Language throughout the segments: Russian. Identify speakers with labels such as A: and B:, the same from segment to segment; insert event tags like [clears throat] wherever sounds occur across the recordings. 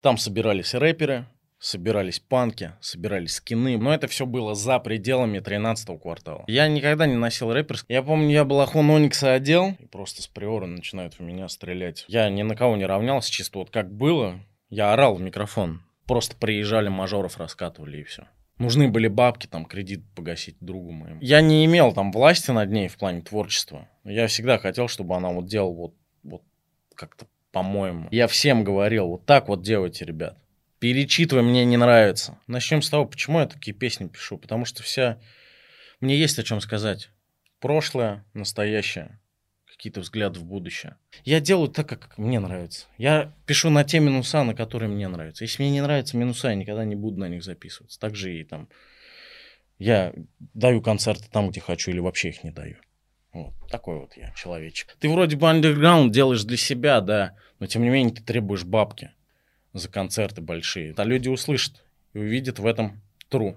A: Там собирались рэперы, собирались панки, собирались скины, но это все было за пределами 13-го квартала. Я никогда не носил рэперский. Я помню, я был охун Оникса одел, и просто с приора начинают в меня стрелять. Я ни на кого не равнялся, чисто вот как было, я орал в микрофон. Просто приезжали, мажоров раскатывали и все. Нужны были бабки, там, кредит погасить другу моему. Я не имел там власти над ней в плане творчества. Я всегда хотел, чтобы она вот делала вот, вот как-то по-моему. Я всем говорил, вот так вот делайте, ребят. Перечитывай, мне не нравится. Начнем с того, почему я такие песни пишу. Потому что вся... Мне есть о чем сказать. Прошлое, настоящее, какие-то взгляды в будущее. Я делаю так, как мне нравится. Я пишу на те минуса, на которые мне нравятся. Если мне не нравятся минуса, я никогда не буду на них записываться. Так же и там... Я даю концерты там, где хочу, или вообще их не даю. Вот такой вот я человечек. Ты вроде бы андерграунд делаешь для себя, да, но тем не менее ты требуешь бабки за концерты большие. А люди услышат и увидят в этом true.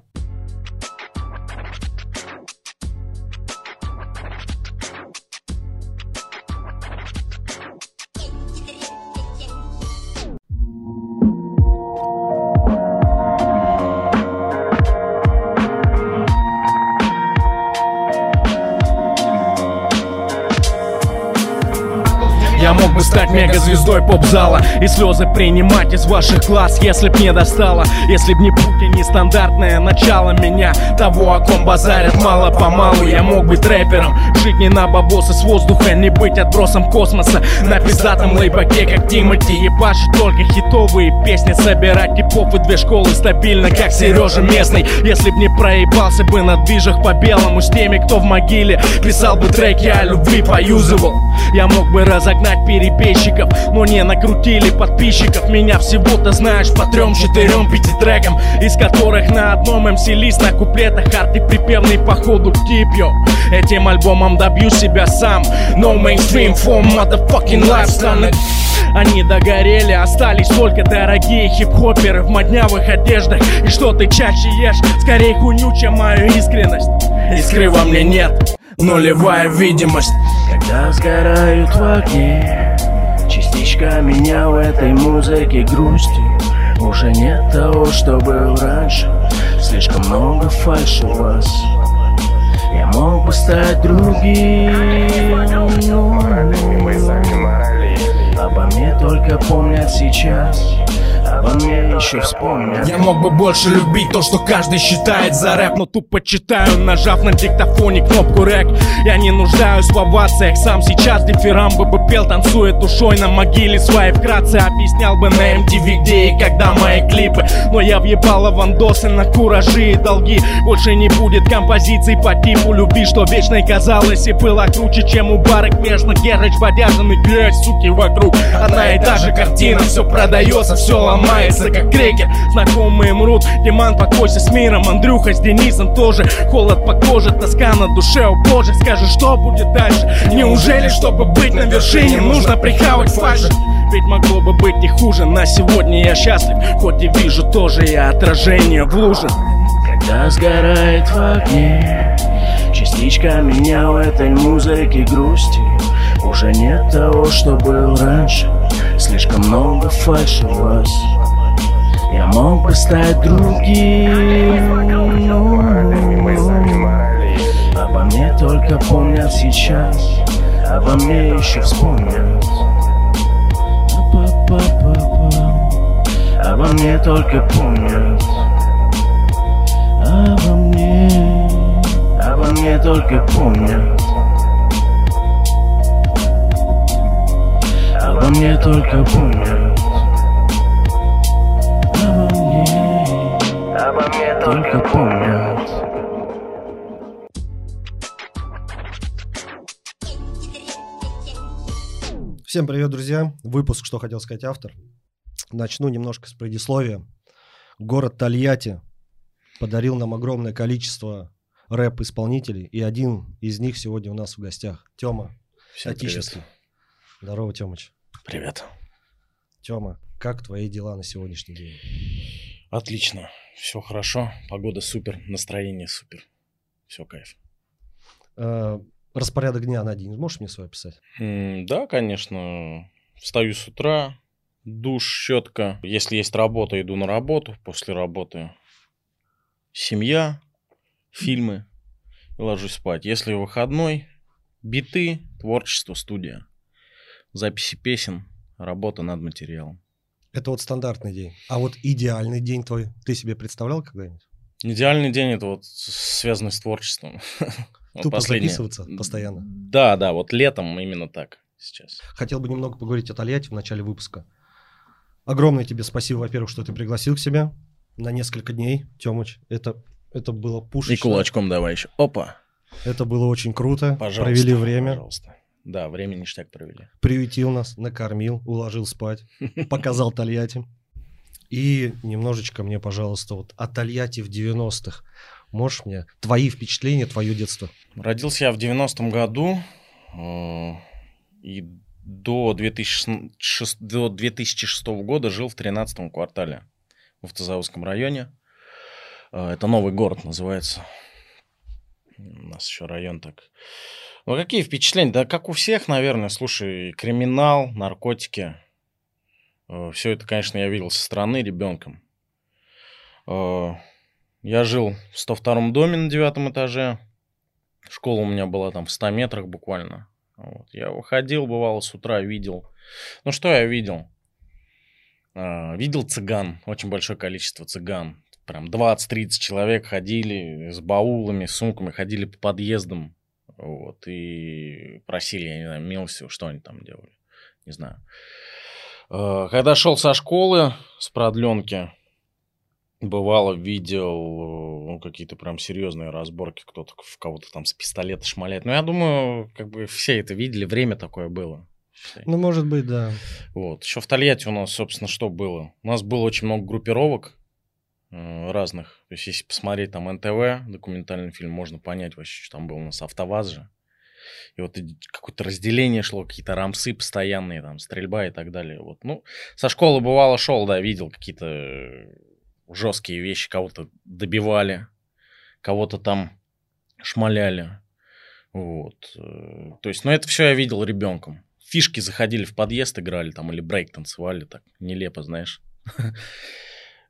B: Мегазвездой поп-зала. И слезы принимать из ваших глаз Если б не достало. Если б не путь и нестандартное начало меня. Того, о ком базарят мало-помалу. Я мог быть рэпером Жить не на бабосы с воздуха Не быть отбросом космоса. На пиздатом лейбаке, как Тимати Ебашить только хитовые песни. Собирать типов и две школы стабильно Как Сережа местный. Если б не проебался бы на движах по белому С теми, кто в могиле Писал бы треки о любви, поюзывал. Я мог бы разогнать перебежчиков Но не накрутили подписчиков Меня всего-то знаешь по трем, четырем, пяти трекам Из которых на одном МС лист на куплетах Арт и припевный по ходу тип, Этим альбомом добью себя сам. No mainstream for motherfucking lifestyle они догорели, остались только дорогие хип-хоперы в моднявых одеждах. И что ты чаще ешь? Скорее хуйню, чем мою искренность. Искры во мне нет, нулевая видимость.
C: Когда сгорают в огне Частичка меня в этой музыке грусти Уже нет того, что был раньше. Слишком много фальши у вас. Я мог бы стать другим. Обо мне только помнят сейчас Мне еще вспомнят.
B: Я мог бы больше любить то, что каждый считает за рэп Но тупо читаю, нажав на диктофоне кнопку рэк. Я не нуждаюсь в овациях Сам сейчас дифирамбы бы пел, танцуя душой на могиле своей. Вкратце объяснял бы на MTV, где и когда мои клипы. Но я въебала вандосы на куражи и долги. Больше не будет композиций по типу любви Что вечной казалось и было круче, чем у барок Межно Герыч, Бодяжин и грязь, суки вокруг. Одна и та же картина, все продается, все ломается, как крекер. Знакомые мрут, Диман, покойся с миром Андрюха с Денисом тоже. Холод по коже, тоска на душе, о боже Скажи, что будет дальше? Неужели, чтобы быть на вершине, нужно прихавать фальши? Ведь могло бы быть не хуже, на сегодня я счастлив. Хоть и вижу тоже я отражение в луже.
C: Когда сгорает в огне Частичка меня в этой музыке грусти Уже нет того, что был раньше. Слишком много фальши в вас Я мог бы стать другим. Обо мне только помнят сейчас. Обо мне еще вспомнят. Обо мне только помнят. Обо мне. Обо мне только помнят. Обо мне только помнят
D: Всем привет, друзья. Выпуск «Что хотел сказать автор». Начну немножко с предисловия. Город Тольятти подарил нам огромное количество рэп-исполнителей, и один из них сегодня у нас в гостях. Тёма,
A: привет.
D: Здорово, Тёмыч.
A: Привет.
D: Тёма, как твои дела на сегодняшний день?
A: Отлично. Все хорошо. Погода супер. Настроение супер. Все кайф.
D: Распорядок дня на день можешь мне свой описать?
A: Да, конечно. Встаю с утра,
B: душ, щетка. Если есть работа, иду на работу. После работы семья, фильмы и ложусь спать. Если выходной, биты, творчество, студия. Записи песен, работа над материалом.
D: Это вот стандартный день. А вот идеальный день твой, ты себе представлял когда-нибудь?
B: Идеальный день это вот связанный с творчеством. [laughs]
D: Тупо записываться постоянно.
B: Да, да, вот летом именно так сейчас.
D: Хотел бы немного поговорить о Тольятти в начале выпуска. Огромное тебе спасибо, во-первых, что ты пригласил к себе на несколько дней, Тёмыч. Это, это было пушечно.
B: И кулачком давай еще. Опа.
D: Это было очень круто. Пожалуйста, Провели время.
B: Пожалуйста. Да, время ништяк провели.
D: Приютил нас, накормил, уложил спать, [laughs] показал Тольятти. И немножечко мне, пожалуйста, вот о Тольятти в 90-х. Можешь мне твои впечатления, твое детство?
B: Родился я в 90-м году. Э, и до 2006, до 2006 года жил в 13-м квартале в Автозаводском районе. Э, это новый город называется. У нас еще район так. Ну, какие впечатления? Да как у всех, наверное. Слушай, криминал, наркотики. Э, Все это, конечно, я видел со стороны ребенком. Я жил в 102 доме на девятом этаже. Школа у меня была там в 100 метрах буквально. Вот. Я выходил, бывало, с утра видел. Ну, что я видел? А, видел цыган, очень большое количество цыган. Прям 20-30 человек ходили с баулами, сумками, ходили по подъездам. Вот, и просили, я не знаю, милостью, что они там делали. Не знаю. А, когда шел со школы, с продленки, бывало, видел ну, какие-то прям серьезные разборки, кто-то в кого-то там с пистолета шмаляет. Но я думаю, как бы все это видели, время такое было.
D: Ну, может быть, да.
B: Вот. Еще в Тольятти у нас, собственно, что было? У нас было очень много группировок э, разных. То есть, если посмотреть там НТВ, документальный фильм, можно понять вообще, что там был у нас АвтоВАЗ же. И вот какое-то разделение шло, какие-то рамсы постоянные, там, стрельба и так далее. Вот. Ну, со школы бывало шел, да, видел какие-то жесткие вещи, кого-то добивали, кого-то там шмаляли. Вот. Э, то есть, ну, это все я видел ребенком. Фишки заходили в подъезд, играли там, или брейк танцевали, так нелепо, знаешь. [laughs]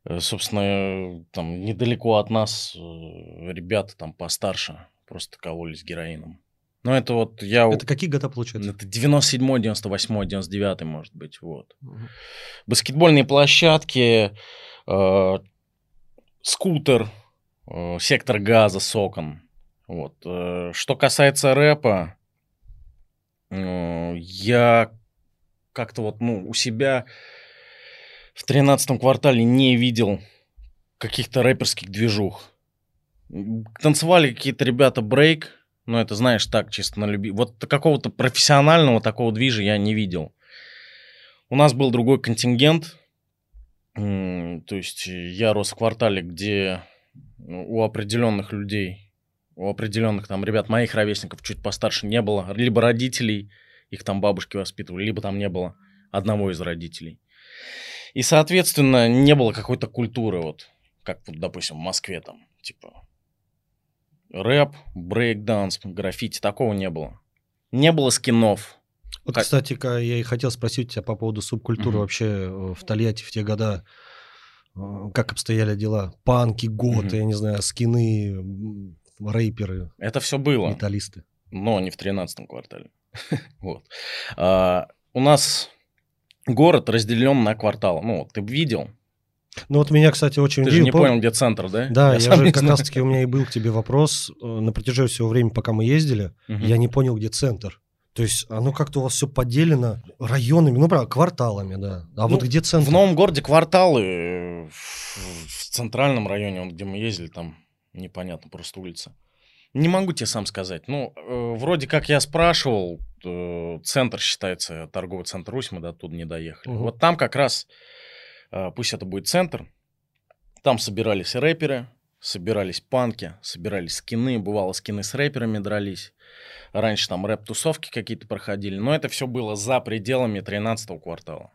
B: Э, собственно, там недалеко от нас э, ребята там постарше просто кололись героином. Ну, это вот я...
D: Это какие года, получается?
B: Это 97 98 99 может быть, вот. Угу. Баскетбольные площадки, э, скутер, э, сектор газа, сокон. Вот. Э, что касается рэпа, э, я как-то вот, ну, у себя в 13 квартале не видел каких-то рэперских движух. Танцевали какие-то ребята брейк, ну, это, знаешь, так, чисто на люби. Вот какого-то профессионального такого движа я не видел. У нас был другой контингент. То есть я рос в квартале, где ну, у определенных людей, у определенных там ребят, моих ровесников чуть постарше не было. Либо родителей, их там бабушки воспитывали, либо там не было одного из родителей. И, соответственно, не было какой-то культуры, вот, как, вот, допустим, в Москве там, типа, рэп, брейк-данс, граффити, такого не было. Не было скинов.
D: Вот, как... кстати, я и хотел спросить тебя по поводу субкультуры mm-hmm. вообще э, в Тольятти в те года. Э, как обстояли дела? Панки, готы, mm-hmm. я не знаю, скины, рэперы.
B: Это все было.
D: Металлисты.
B: Но не в 13 квартале. [laughs] вот. А, у нас город разделен на кварталы. Ну, ты видел,
D: ну вот меня, кстати, очень
B: Ты же не понял, где центр, да?
D: Да, я, я же как раз-таки у меня и был к тебе вопрос э, на протяжении всего времени, пока мы ездили, угу. я не понял, где центр. То есть оно как-то у вас все поделено районами, ну, правда, кварталами, да. А ну, вот где центр?
B: В Новом городе кварталы, в центральном районе, где мы ездили, там непонятно, просто улица. Не могу тебе сам сказать. Ну, э, вроде как я спрашивал, э, центр считается, торговый центр Русь, мы до туда не доехали. Угу. Вот там как раз а, пусть это будет центр. Там собирались рэперы, собирались панки, собирались скины, бывало скины с рэперами дрались. Раньше там рэп-тусовки какие-то проходили, но это все было за пределами 13-го квартала.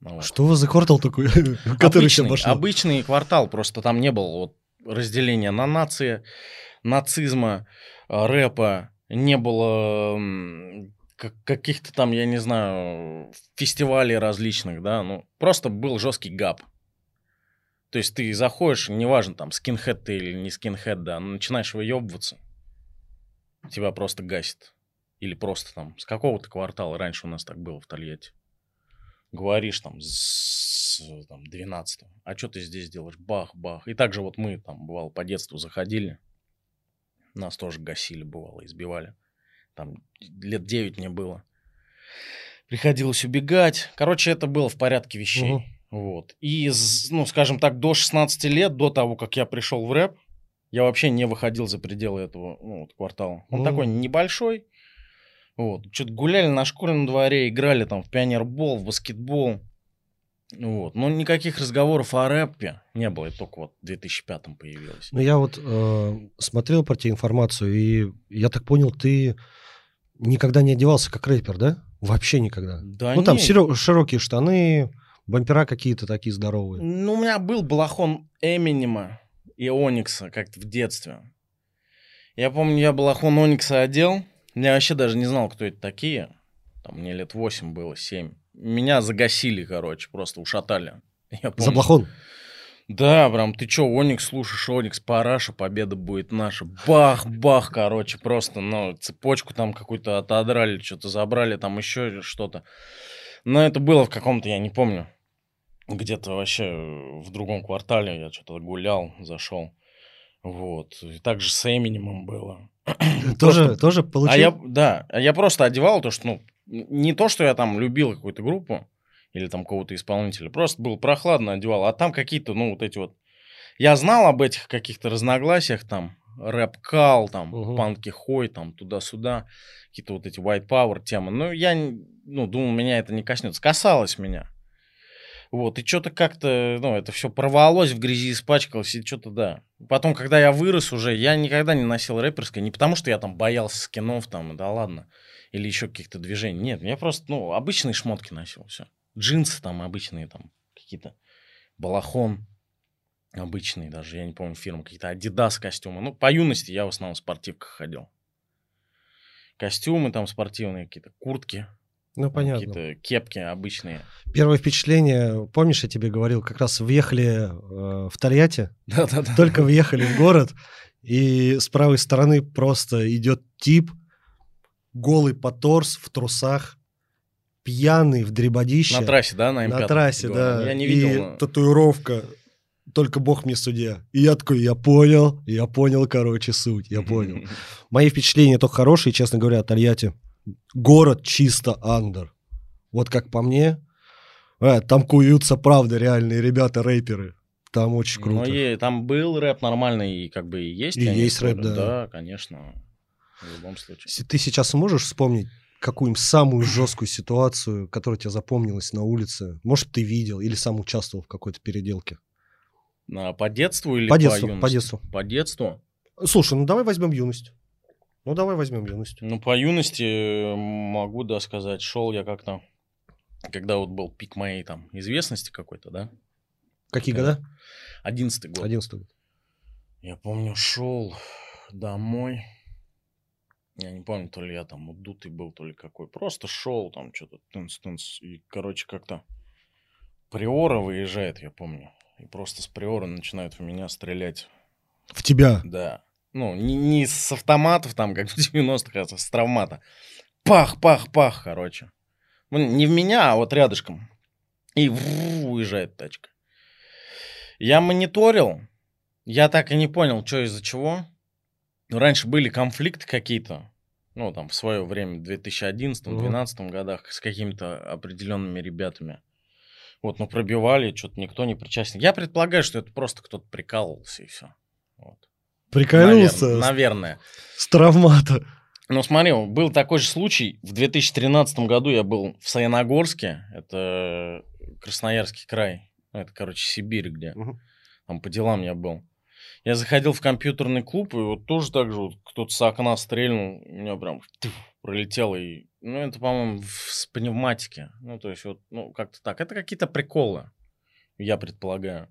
D: Ну вот. Что у вас за квартал такой, [laughs]
B: который обычный, еще Обычный квартал, просто там не было вот разделения на нации, нацизма, рэпа, не было как- каких-то там, я не знаю, фестивалей различных, да, ну, просто был жесткий гап. То есть ты заходишь, неважно, там, скинхед ты или не скинхед, да, ну, начинаешь выебываться, тебя просто гасит. Или просто там, с какого-то квартала, раньше у нас так было в Тольятти. Говоришь там, с там, 12 а что ты здесь делаешь? Бах, бах. И также вот мы там, бывало, по детству заходили, нас тоже гасили, бывало, избивали. Там лет 9 мне было. Приходилось убегать. Короче, это было в порядке вещей.
D: Мгм.
B: Вот. И, ну, скажем так, до 16 лет, до того, как я пришел в рэп, я вообще не выходил за пределы этого ну, вот, квартала. Он
D: Мгм.
B: такой небольшой. Вот. Что-то гуляли на школьном дворе, играли там в пионербол, в баскетбол. Вот. Но никаких разговоров о рэпе не было. Это только вот в 2005 появилось.
D: Ну, я вот э, смотрел про тебя информацию, и я так понял, ты никогда не одевался как рэпер, да? Вообще никогда.
B: Да
D: ну, там
B: не.
D: широ- широкие штаны, бампера какие-то такие здоровые.
B: Ну, у меня был балахон Эминема и Оникса как-то в детстве. Я помню, я балахон Оникса одел. Я вообще даже не знал, кто это такие. Там мне лет 8 было, 7. Меня загасили, короче, просто ушатали. [laughs] Я помню.
D: Заблахон.
B: Да, прям, ты чё, Оникс слушаешь, Оникс, параша, победа будет наша. Бах, бах, короче, просто, ну, цепочку там какую-то отодрали, что-то забрали, там еще что-то. Но это было в каком-то, я не помню, где-то вообще в другом квартале я что-то гулял, зашел. Вот. И также с Эминемом было. [clears throat]
D: Тоже, тоже получил?
B: А я, да, я просто одевал то, что, ну, не то, что я там любил какую-то группу или там кого-то исполнителя, просто был прохладно одевал, а там какие-то, ну, вот эти вот... Я знал об этих каких-то разногласиях, там, рэп-кал, там,
D: Мгм.
B: панки-хой, там, туда-сюда, какие-то вот эти white power темы. Ну, я, ну, думал, меня это не коснется. Касалось меня. Вот, и что-то как-то, ну, это все порвалось, в грязи испачкалось, и что-то, да. Потом, когда я вырос уже, я никогда не носил рэперское, не потому что я там боялся скинов, там, да ладно, или еще каких-то движений. Нет, я просто, ну, обычные шмотки носил, все. Джинсы там обычные, там, какие-то, балахон обычный даже, я не помню фирму, какие-то Адидас костюмы. Ну, по юности я в основном в спортивках ходил. Костюмы там спортивные, какие-то куртки,
D: Ну, понятно.
B: какие-то кепки обычные.
D: Первое впечатление, помнишь, я тебе говорил, как раз въехали э, в Тольятти,
B: Да-да-да.
D: только въехали в город, и с правой стороны просто идет тип, голый по торс, в трусах, пьяный, в дребодище.
B: На трассе, да, на
D: На
B: М5?
D: трассе,
B: ты
D: да.
B: Я не
D: И
B: видел. но-
D: татуировка «Только Бог мне судья». И я такой, я понял, я понял, короче, суть, я понял. [laughs] Мои впечатления только хорошие, честно говоря, о Тольятти. Город чисто андер. Вот как по мне, э, там куются, правда, реальные ребята-рэперы. Там очень
B: Но
D: круто.
B: е- там был рэп нормальный, и как бы и есть.
D: И
B: они
D: есть рэп, да.
B: Да, конечно. В любом случае.
D: Ты сейчас сможешь вспомнить какую-нибудь самую жесткую ситуацию, которая тебе запомнилась на улице? Может, ты видел или сам участвовал в какой-то переделке?
B: А, По детству или
D: По
B: по,
D: детству, по
B: юности?
D: детству.
B: По детству?
D: Слушай, ну давай возьмем юность. Ну давай возьмем юность.
B: Ну, по юности э, могу, да, сказать, шел я как-то, когда вот был пик моей там известности какой-то, да,
D: Какие
B: Да.
D: года?
B: одиннадцатый год.
D: Одиннадцатый год.
B: Я помню, шел домой. Я не помню, то ли я там удутый был, то ли какой. Просто шел там что-то тынц-тынц. И, короче, как-то Приора выезжает, я помню. И просто с Приора начинают в меня стрелять.
D: В тебя.
B: Да. Ну, не, не с автоматов там, как в [laughs] 90-х, а с травмата. Пах, пах, пах, короче. Ну, не в меня, а вот рядышком. И вру, уезжает тачка. Я мониторил. Я так и не понял, что из-за чего. Но раньше были конфликты какие-то. Ну, там, в свое время, в 2011-2012 годах, с какими-то определенными ребятами. Вот, но пробивали, что-то никто не причастен. Я предполагаю, что это просто кто-то прикалывался и все. Вот.
D: Прикололся
B: Навер-
D: с-
B: Наверное.
D: с травмата.
B: Ну, смотри, был такой же случай. В 2013 году я был в Саяногорске. Это Красноярский край. Ну, Это, короче, Сибирь, где.
D: Мгм.
B: Там по делам я был. Я заходил в компьютерный клуб, и вот тоже так же вот кто-то с окна стрельнул, у меня прям тьф, пролетело. И, ну, это, по-моему, с пневматики. Ну, то есть, вот, ну, как-то так. Это какие-то приколы, я предполагаю.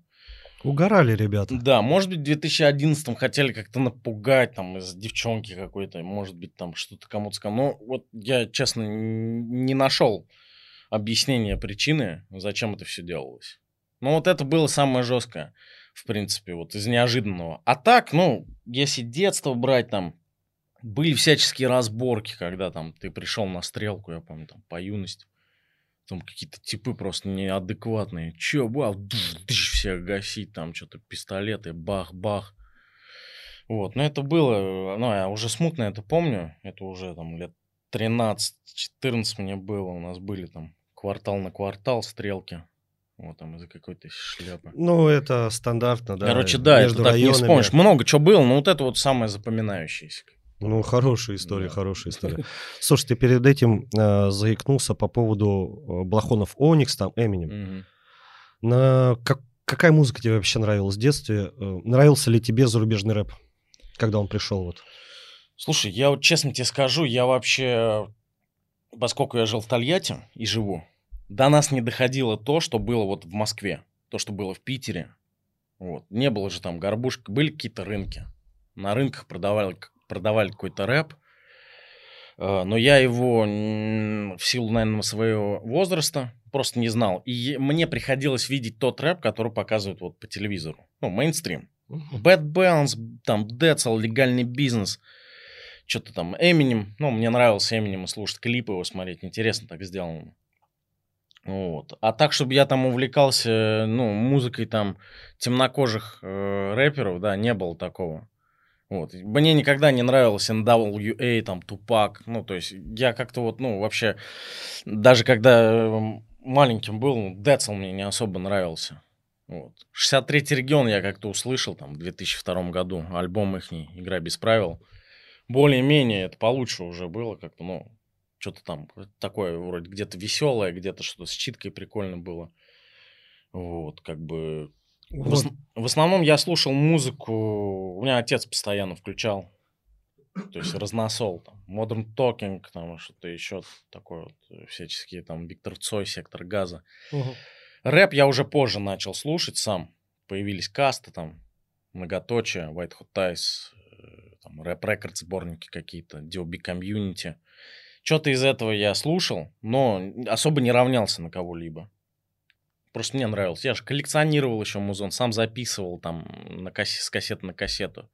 D: Угорали ребята.
B: Да, может быть, в 2011 хотели как-то напугать, там, из девчонки какой-то, может быть, там, что-то кому-то сказал. Но вот я, честно, не нашел объяснения причины, зачем это все делалось. Ну, вот это было самое жесткое, в принципе, вот из неожиданного. А так, ну, если детство брать, там, были всяческие разборки, когда там ты пришел на стрелку, я помню, там, по юности. Там какие-то типы просто неадекватные. Че, бах, всех гасить, там что-то пистолеты, бах-бах. Вот, но это было, ну, я уже смутно это помню, это уже там лет 13-14 мне было, у нас были там квартал на квартал стрелки. Вот там из-за какой-то шляпы.
D: Ну, это стандартно, да.
B: Короче, да,
D: между
B: это так не вспомнишь. Много чего было, но вот это вот самое запоминающееся.
D: Ну, хорошая история,
B: Да.
D: хорошая история. [laughs] Слушай, ты перед этим э, заикнулся по поводу э, Блохонов Оникс, там, Эминем.
B: Мгм.
D: На как- какая музыка тебе вообще нравилась в детстве? Э, Нравился ли тебе зарубежный рэп, когда он пришел? Вот?
B: Слушай, я вот честно тебе скажу, я вообще, поскольку я жил в Тольятти и живу, до нас не доходило то, что было вот в Москве, то, что было в Питере. Вот. Не было же там горбушек, были какие-то рынки. На рынках продавали, продавали какой-то рэп, Э, но я его в силу, наверное, своего возраста просто не знал. И мне приходилось видеть тот рэп, который показывают вот по телевизору. Ну, мейнстрим. Bad Balance, там, Децл, легальный бизнес. Что-то там, Эминем. Ну, мне нравился Эминем слушать клипы его смотреть. Интересно так сделано. Вот. А так, чтобы я там увлекался, ну, музыкой там темнокожих э, рэперов, да, не было такого. Вот. Мне никогда не нравился NWA, там, Тупак. Ну, то есть я как-то вот, ну, вообще, даже когда э, маленьким был, Децл мне не особо нравился. Вот. 63-й регион я как-то услышал там в 2002 году, альбом их «Игра без правил». Более-менее это получше уже было как-то, ну, что-то там такое вроде где-то веселое, где-то что-то с читкой прикольно было. Вот, как бы... В, ос- в основном я слушал музыку, у меня отец постоянно включал, то есть разносол, там, Modern Talking, там, что-то еще такое, вот, э, всяческие, там, Виктор Цой, Сектор Газа.
D: Мгм.
B: Рэп я уже позже начал слушать сам. Появились касты там, многоточие, White Hot Ties, э, там, рэп рекорд сборники какие-то, DOB Community. Что-то из этого я слушал, но особо не равнялся на кого-либо. Просто мне нравилось. Я же коллекционировал еще музон, сам записывал там на кассе, с кассеты на кассету.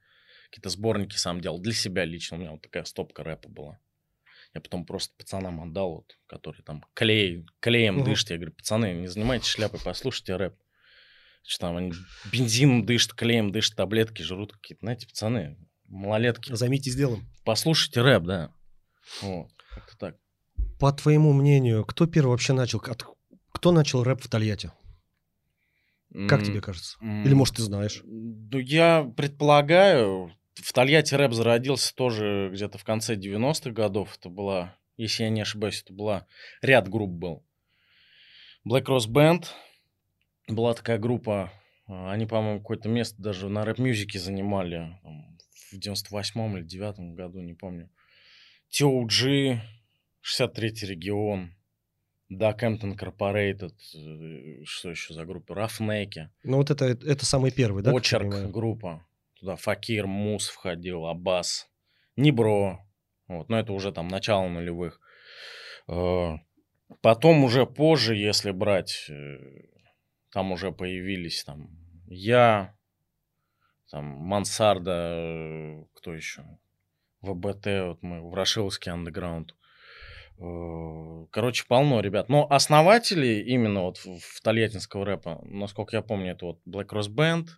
B: Какие-то сборники сам делал. Для себя лично у меня вот такая стопка рэпа была. Я потом просто пацанам отдал, вот, которые там клей, клеем
D: Мгм.
B: дышат. Я говорю, пацаны, не занимайтесь шляпой, послушайте рэп. Что там они бензином дышат, клеем дышат, таблетки жрут какие-то. Знаете, пацаны, малолетки,
D: Займитесь делом.
B: послушайте рэп, да. Вот, как-то так.
D: По твоему мнению, кто первый вообще начал? от- Кто начал рэп в Тольятти? Как тебе кажется? Или, может, ты знаешь?
B: Ну, я предполагаю, в Тольятти рэп зародился тоже где-то в конце 90-х годов. Это была, если я не ошибаюсь, это была, ряд групп был. Black Rose Band, была такая группа, а, они, по-моему, какое-то место даже на рэп-мюзике занимали там, в 98-м или 9 году, не помню. TOG, 63-й регион, Duck Hampton Incorporated, э, что еще за группа, Рафнеки.
D: Ну, вот это, это самый первый, да?
B: Очерк группа. Туда Факир, Мус входил, Аббас, Небро. Вот, но это уже там начало нулевых. Э, Потом уже позже, если брать, э, там уже появились там я, там Мансарда, э, кто еще? ВБТ, вот мы, Ворошиловский андеграунд. Э, Короче, полно ребят. Но основатели именно вот в, тольяттинского рэпа, насколько я помню, это вот Black Rose Band,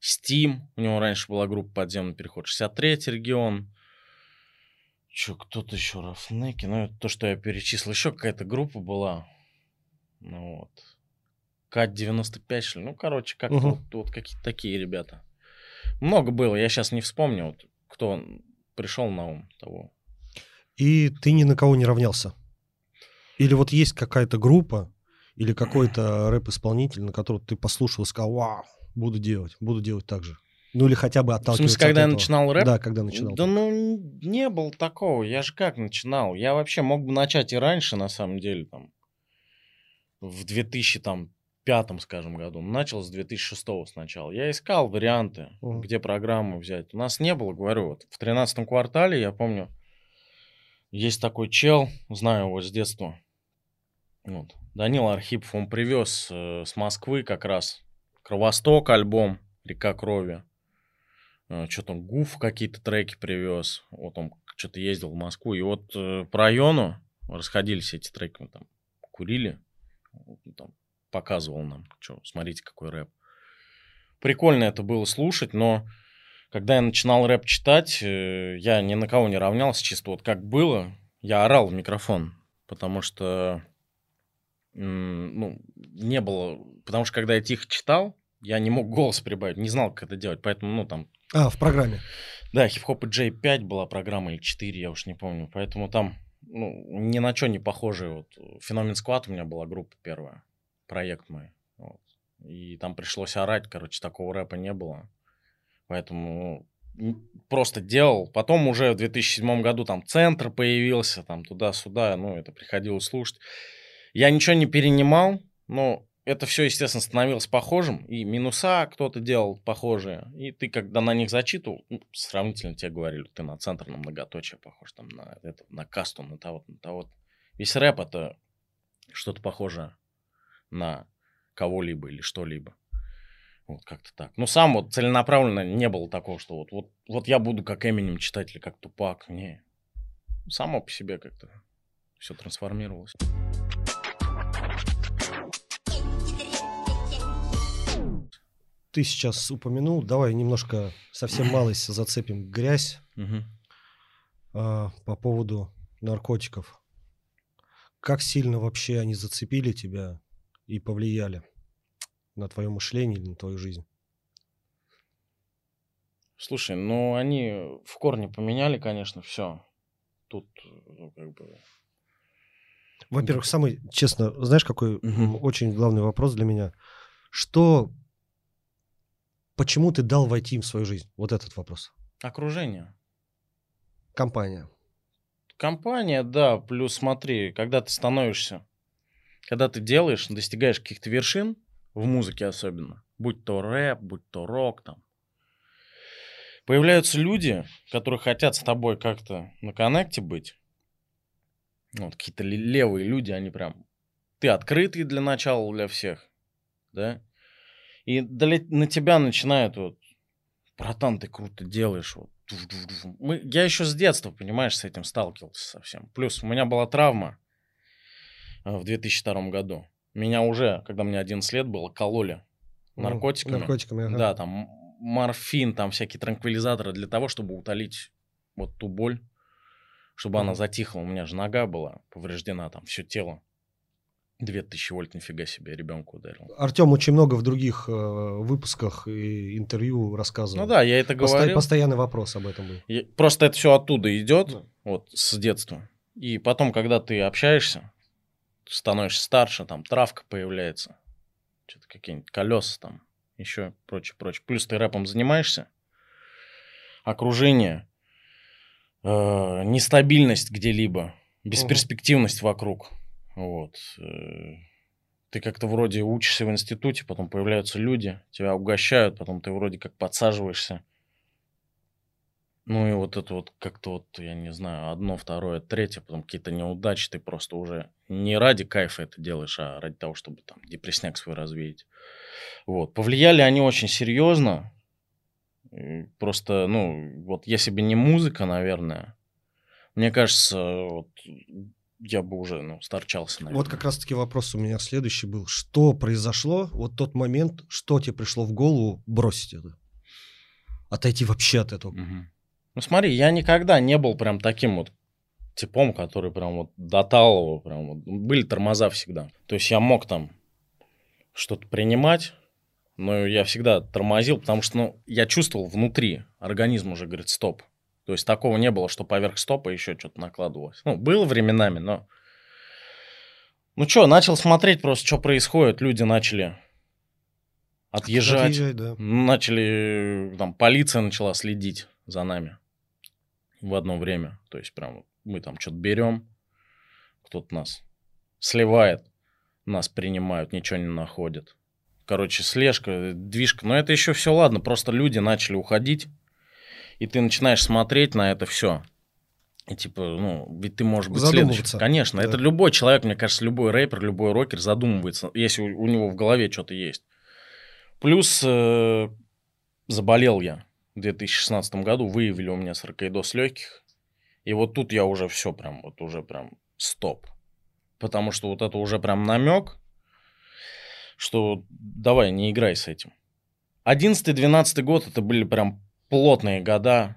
B: Steam, у него раньше была группа «Подземный переход», 63-й регион, Че, кто-то еще, Рафнеки, ну, это то, что я перечислил. Еще какая-то группа была, ну вот, К-95, что ли, ну, короче, как-то
D: Мгм.
B: вот, вот какие-то такие ребята. Много было, я сейчас не вспомню, вот, кто пришел на ум того.
D: И ты ни на кого не равнялся? Или вот есть какая-то группа или какой-то рэп-исполнитель, на которого ты послушал и сказал, вау, буду делать, буду делать так же? Ну или хотя бы
B: В
D: отталкиваться
B: смысле, когда
D: от
B: я начинал рэп?
D: Да, когда начинал.
B: Да ну, не было такого. Я же как начинал? Я вообще мог бы начать и раньше, на самом деле, там, в пятом, скажем, году. Начал с 2006 сначала. Я искал варианты,
D: Мгм.
B: где программу взять. У нас не было, говорю, вот в 13 квартале, я помню, есть такой чел, знаю его с детства. Вот. Данил Архипов, он привез э, с Москвы как раз Кровосток альбом «Река крови». что там, Гуф какие-то треки привез. Вот он что-то ездил в Москву. И вот э, по району расходились эти треки. Мы там курили. Там показывал нам, что, смотрите, какой рэп. Прикольно это было слушать, но когда я начинал рэп читать, э, я ни на кого не равнялся, чисто вот как было, я орал в микрофон, потому что ну, не было, потому что когда я тихо читал, я не мог голос прибавить, не знал, как это делать, поэтому, ну, там,
D: А, в программе.
B: да, хип-хоп и J5 была программа, или 4, я уж не помню, поэтому там, ну, ни на что не похожие, вот, Феномен Сквад у меня была группа первая, проект мой, вот. и там пришлось орать, короче, такого рэпа не было, поэтому просто делал, потом уже в 2007 году там центр появился, там туда-сюда, ну, это приходилось слушать, я ничего не перенимал, но это все, естественно, становилось похожим, и минуса кто-то делал похожие, и ты, когда на них зачитывал, ну, сравнительно тебе говорили, ты на центр, на многоточие похож, там, на, это, на касту, на того на того Весь рэп это что-то похожее на кого-либо или что-либо. Вот как-то так. Ну, сам вот целенаправленно не было такого, что вот, вот, вот я буду как Эминем читать или как Тупак. Не. Само по себе как-то все трансформировалось.
D: Ты сейчас упомянул, давай немножко совсем малость [clears throat] зацепим грязь
B: Мгм.
D: а, по поводу наркотиков. Как сильно вообще они зацепили тебя и повлияли на твое мышление или на твою жизнь?
B: Слушай, ну они в корне поменяли, конечно, все. Тут, ну, как бы...
D: Во-первых, самый, честно, знаешь, какой м, очень главный вопрос для меня? Что, почему ты дал войти им в свою жизнь? Вот этот вопрос.
B: Окружение.
D: Компания.
B: Компания, да, плюс смотри, когда ты становишься, когда ты делаешь, достигаешь каких-то вершин, в музыке особенно, будь то рэп, будь то рок там, появляются люди, которые хотят с тобой как-то на коннекте быть. Вот, какие-то ле- левые люди, они прям... Ты открытый для начала для всех, да? И на тебя начинают вот... Братан, ты круто делаешь. Вот. туф-туф-туф». Мы, я еще с детства, понимаешь, с этим сталкивался совсем. Плюс у меня была травма э, в 2002 году. Меня уже, когда мне 11 лет было, кололи наркотиками.
D: Наркотиками, ага.
B: Да, там морфин, там всякие транквилизаторы для того, чтобы утолить вот ту боль, чтобы она затихла. У меня же нога была повреждена, там все тело. 2000 вольт, нифига себе, ребенку ударил.
D: Артем очень много в других э, выпусках и интервью рассказывал.
B: Ну да, я это
D: Посто-
B: говорил.
D: Постоянный вопрос об этом был.
B: И Просто это все оттуда идет,
D: Да.
B: вот с детства. И потом, когда ты общаешься, становишься старше, там травка появляется, что-то какие-нибудь колеса там, еще прочее, прочее. Плюс ты рэпом занимаешься, окружение, э, нестабильность где-либо, бесперспективность вокруг. Вот. э, Ты как-то вроде учишься в институте, потом появляются люди, тебя угощают, потом ты вроде как подсаживаешься. Ну и вот это вот как-то вот, я не знаю, одно, второе, третье, потом какие-то неудачи, ты просто уже не ради кайфа это делаешь, а ради того, чтобы там депресняк свой развеять. Вот. Повлияли они очень серьезно. Просто, ну, вот если бы не музыка, наверное, мне кажется, вот я бы уже, ну, старчался, наверное.
D: Вот как раз-таки вопрос у меня следующий был. Что произошло, вот тот момент, что тебе пришло в голову бросить это? Отойти вообще от этого.
B: Мгм. Ну смотри, я никогда не был прям таким вот типом, который прям вот дотал его, прям вот. Были тормоза всегда. То есть я мог там что-то принимать, но я всегда тормозил, потому что ну, я чувствовал внутри, организм уже говорит стоп. То есть такого не было, что поверх стопа еще что-то накладывалось. Ну, было временами, но... Ну что, начал смотреть просто, что происходит. Люди начали отъезжать.
D: Отъезжать, да.
B: Начали, там, полиция начала следить за нами в одно время. То есть, прям мы там что-то берем, кто-то нас сливает. нас принимают, ничего не находят. Короче, слежка, движка. Но это еще все ладно, просто люди начали уходить, и ты начинаешь смотреть на это все. И типа, ну, ведь ты можешь быть следующим. Конечно,
D: Да.
B: это любой человек, мне кажется, любой рэпер, любой рокер задумывается, если у, у него в голове что-то есть. Плюс э, заболел я в 2016 году, выявили у меня саркоидоз легких. И вот тут я уже все прям, вот уже прям стоп. Потому что вот это уже прям намек, что давай, не играй с этим. 11-12 год это были прям плотные года,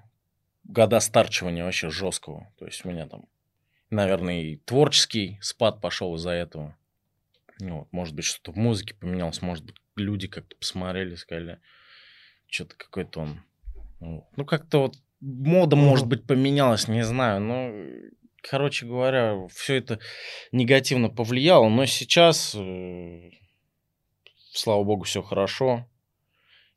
B: года старчивания вообще жесткого. То есть у меня там, наверное, и творческий спад пошел из-за этого. Ну, вот, может быть, что-то в музыке поменялось, может быть, люди как-то посмотрели, сказали, что-то какой-то он... Ну, ну, как-то вот мода,
D: Мгм.
B: может быть, поменялась, не знаю. Но, короче говоря, все это негативно повлияло. Но сейчас, э, слава богу, все хорошо.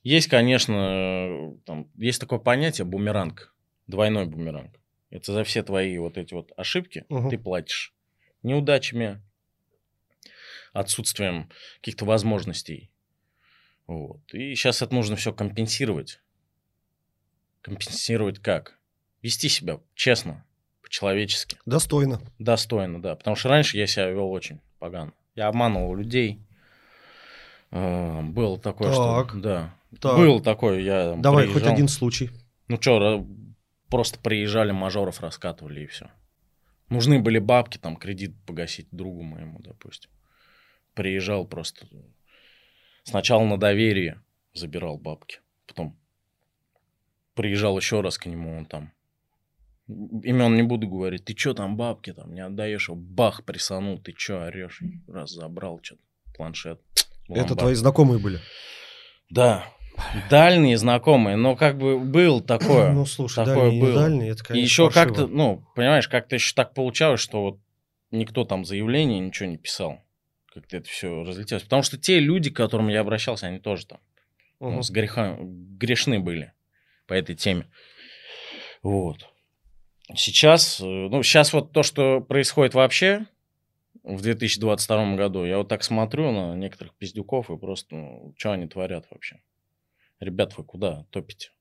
B: Есть, конечно, там, есть такое понятие бумеранг, двойной бумеранг. Это за все твои вот эти вот ошибки
D: Мгм.
B: ты платишь неудачами, отсутствием каких-то возможностей. Вот. И сейчас это нужно все компенсировать. Компенсировать как? Вести себя честно, по-человечески,
D: Достойно.
B: достойно, да. Потому что раньше я себя вел очень погано. Я обманывал людей. Э, Было такое,
D: Так.
B: что... Да.
D: Так.
B: Был такой, я
D: Давай хоть
B: приезжал.
D: один случай.
B: Ну что, просто приезжали, мажоров раскатывали и все. Нужны были бабки, там, кредит погасить другу моему, допустим. Приезжал просто. Сначала на доверие забирал бабки. Потом приезжал еще раз к нему, он там. Имен не буду говорить. Ты что там бабки там не отдаешь? Бах, присанул. Ты что орешь? Раз забрал что-то. Планшет.
D: Это
B: Ломбард.
D: твои знакомые были.
B: Да. Дальние знакомые, но как бы был такое.
D: Ну, слушай,
B: такое
D: дальние и
B: было.
D: дальние, это,
B: И
D: конечно,
B: еще
D: паршиво.
B: как-то, ну, понимаешь, как-то еще так получалось, что вот никто там заявление ничего не писал. Как-то это все разлетелось. Потому что те люди, к которым я обращался, они тоже там ну,
D: Мгм.
B: с греха, грешны были по этой теме. Вот. Сейчас, э, ну, сейчас вот то, что происходит вообще в 2022 году, я вот так смотрю на некоторых пиздюков и просто, ну, что они творят вообще? Ребят, вы куда топите?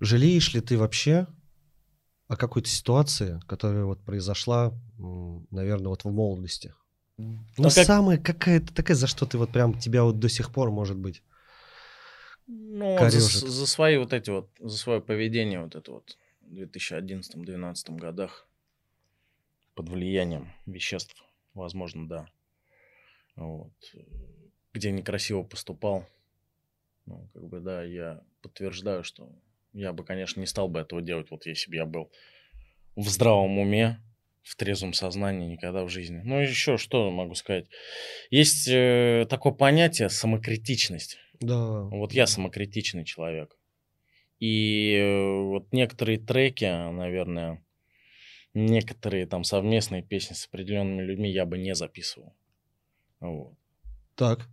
D: Жалеешь ли ты вообще о какой-то ситуации, которая вот произошла, наверное, вот в молодости? Ну,
B: А как-
D: самая какая-то такая, за что ты вот прям тебя вот до сих пор, может быть.
B: Ну, вот за, за свои вот эти вот, за свое поведение вот это вот в 2011-2012 годах под влиянием веществ, возможно, да. Вот. Где некрасиво поступал, ну, как бы, да, я подтверждаю, что я бы, конечно, не стал бы этого делать, вот если бы я был в здравом уме, в трезвом сознании никогда в жизни. Ну, еще что могу сказать? Есть э, такое понятие самокритичность.
D: Да.
B: Вот я самокритичный человек. И э, вот некоторые треки, наверное, некоторые там совместные песни с определенными людьми я бы не записывал. Вот.
D: Так.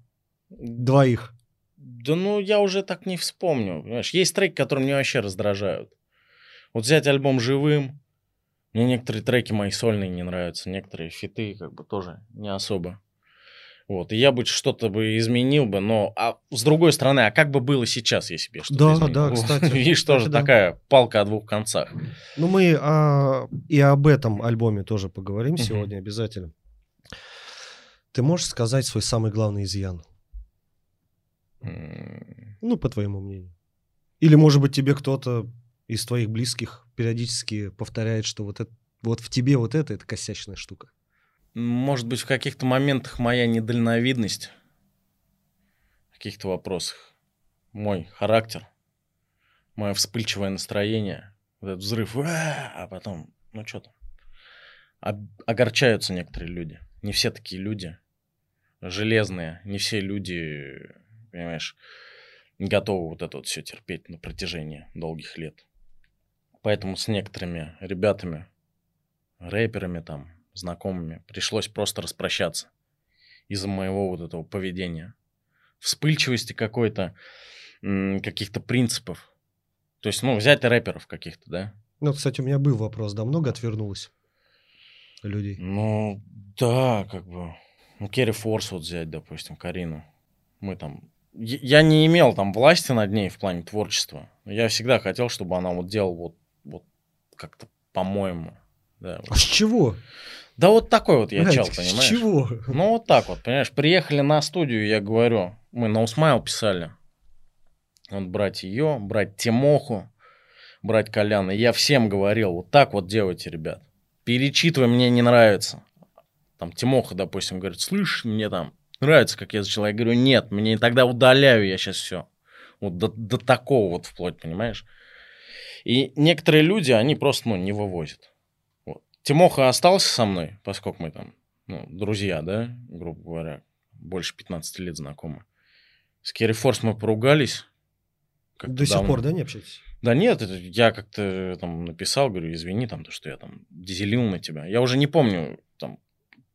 D: Двоих.
B: Да ну, я уже так не вспомню. Понимаешь, есть треки, которые меня вообще раздражают. Вот взять альбом «Живым», мне некоторые треки мои сольные не нравятся, некоторые фиты как бы тоже не особо. Вот, и я бы что-то бы изменил бы, но а с другой стороны, а как бы было сейчас, если бы я что-то
D: Да,
B: изменил?
D: да, кстати, [laughs]
B: Видишь, тоже
D: да.
B: такая палка о двух концах.
D: Ну, мы а, и об этом альбоме тоже поговорим
B: Мгм.
D: сегодня обязательно. Ты можешь сказать свой самый главный изъян? Ну, по твоему мнению. Или, может быть, тебе кто-то из твоих близких периодически повторяет, что вот, это, вот в тебе вот это, это косячная штука.
B: Может быть, в каких-то моментах моя недальновидность, в каких-то вопросах, мой характер, мое вспыльчивое настроение, вот этот взрыв, «А!», потом, ну что там, огорчаются некоторые люди. Не все такие люди железные, не все люди, понимаешь, готовы вот это вот все терпеть на протяжении долгих лет. Поэтому с некоторыми ребятами, рэперами там, знакомыми, пришлось просто распрощаться из-за моего вот этого поведения. Вспыльчивости какой-то, каких-то принципов. То есть, ну, взять рэперов каких-то, да?
D: Ну, кстати, у меня был вопрос, да, много отвернулось людей?
B: Ну, да, как бы. Ну, Керри Форс вот взять, допустим, Карину. Мы там... Я не имел там власти над ней в плане творчества. Я всегда хотел, чтобы она вот делала вот как-то по-моему. Да,
D: А с чего?
B: да вот такой вот я
D: Блядь,
B: чел,
D: с
B: понимаешь?
D: чего?
B: Ну, вот так вот, понимаешь, приехали на студию, я говорю, мы на Усмайл писали. Вот брать ее, брать Тимоху, брать Коляна. Я всем говорил, вот так вот делайте, ребят. Перечитывай, мне не нравится. Там Тимоха, допустим, говорит, слышь, мне там нравится, как я зачел. Я говорю, нет, мне тогда удаляю я сейчас все. Вот до, до такого вот вплоть, понимаешь? И некоторые люди, они просто, ну, не вывозят. Вот. Тимоха остался со мной, поскольку мы там, ну, друзья, да, грубо говоря, больше 15 лет знакомы. С Керри Форс мы поругались.
D: До сих
B: давно.
D: пор, да, не общаетесь?
B: Да нет, это я как-то там написал, говорю, извини, там, то, что я там дизелил на тебя. Я уже не помню, там,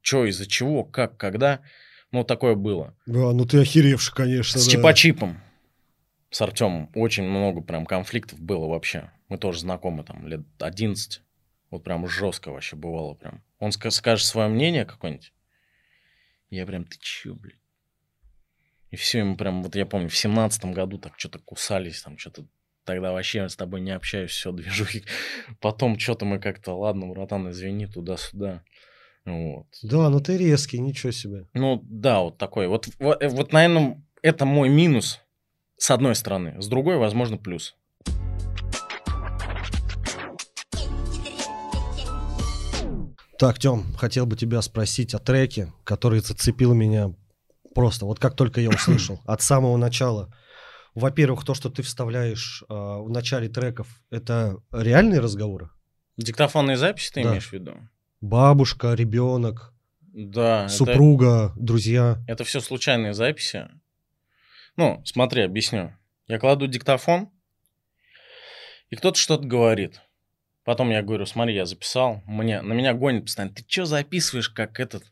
B: что, из-за чего, как, когда. Ну, такое было.
D: Да, ну ты охеревший, конечно.
B: С
D: да.
B: Чипачипом, с Артемом, очень много прям конфликтов было вообще. Мы тоже знакомы там лет 11. Вот прям жестко вообще бывало прям. Он ска- скажет свое мнение какое-нибудь. Я прям, ты чё, блядь? И все, ему прям, вот я помню, в семнадцатом году так что-то кусались, там что-то тогда вообще с тобой не общаюсь, все, [laughs] движухи. Потом что-то мы как-то, ладно, братан, извини, туда-сюда. Вот.
D: Да, ну ты резкий, ничего себе.
B: Ну, да, вот такой. Вот, вот, вот, наверное, это мой минус, с одной стороны. С другой, возможно, плюс.
D: Так, Тём, хотел бы тебя спросить о треке, который зацепил меня просто, вот как только я услышал, [coughs] от самого начала. Во-первых, то, что ты вставляешь а, в начале треков, это реальные разговоры?
B: Диктофонные записи ты
D: Да.
B: имеешь в виду?
D: Бабушка, ребенок,
B: Да. это-
D: супруга, друзья.
B: Это, все случайные записи. Ну, смотри, объясню. Я кладу диктофон, и кто-то что-то говорит. Потом я говорю, смотри, я записал. Мне, на меня гонит постоянно. Ты что записываешь, как этот,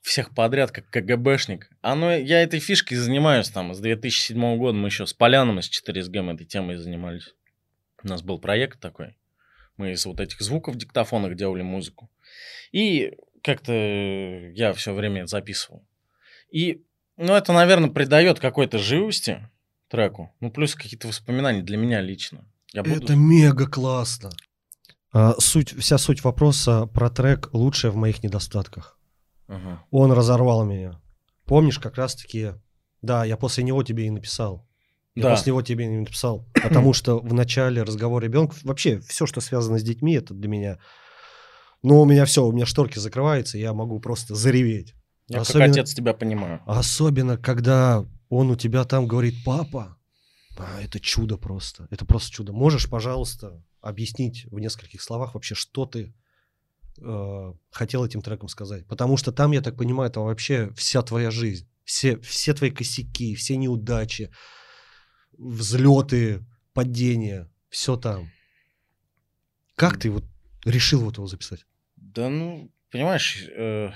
B: всех подряд, как КГБшник? А ну, я этой фишкой занимаюсь там с 2007 года. Мы еще с Поляном из 4SGM этой темой занимались. У нас был проект такой. Мы из вот этих звуков диктофонах делали музыку. И как-то я все время записывал. И, ну, это, наверное, придает какой-то живости треку. Ну, плюс какие-то воспоминания для меня лично. Я буду...
D: Это мега классно. А, суть, вся суть вопроса про трек «Лучшее в моих недостатках».
B: Ага.
D: Он разорвал меня. Помнишь, как раз-таки... Да, я после него тебе и написал. Я
B: Да.
D: после него тебе не написал. Потому что в начале разговор ребенка... Вообще, все, что связано с детьми, это для меня... Ну, у меня все, у меня шторки закрываются, я могу просто зареветь.
B: Я
D: Особенно-
B: как отец тебя понимаю.
D: Особенно, когда он у тебя там говорит, папа, а, это чудо просто. Это просто чудо. Можешь, пожалуйста, объяснить в нескольких словах вообще, что ты э, хотел этим треком сказать? Потому что там, я так понимаю, это вообще вся твоя жизнь. Все, все твои косяки, все неудачи, взлеты, падения, все там. Как ты вот решил вот его записать?
B: Да ну, понимаешь, э,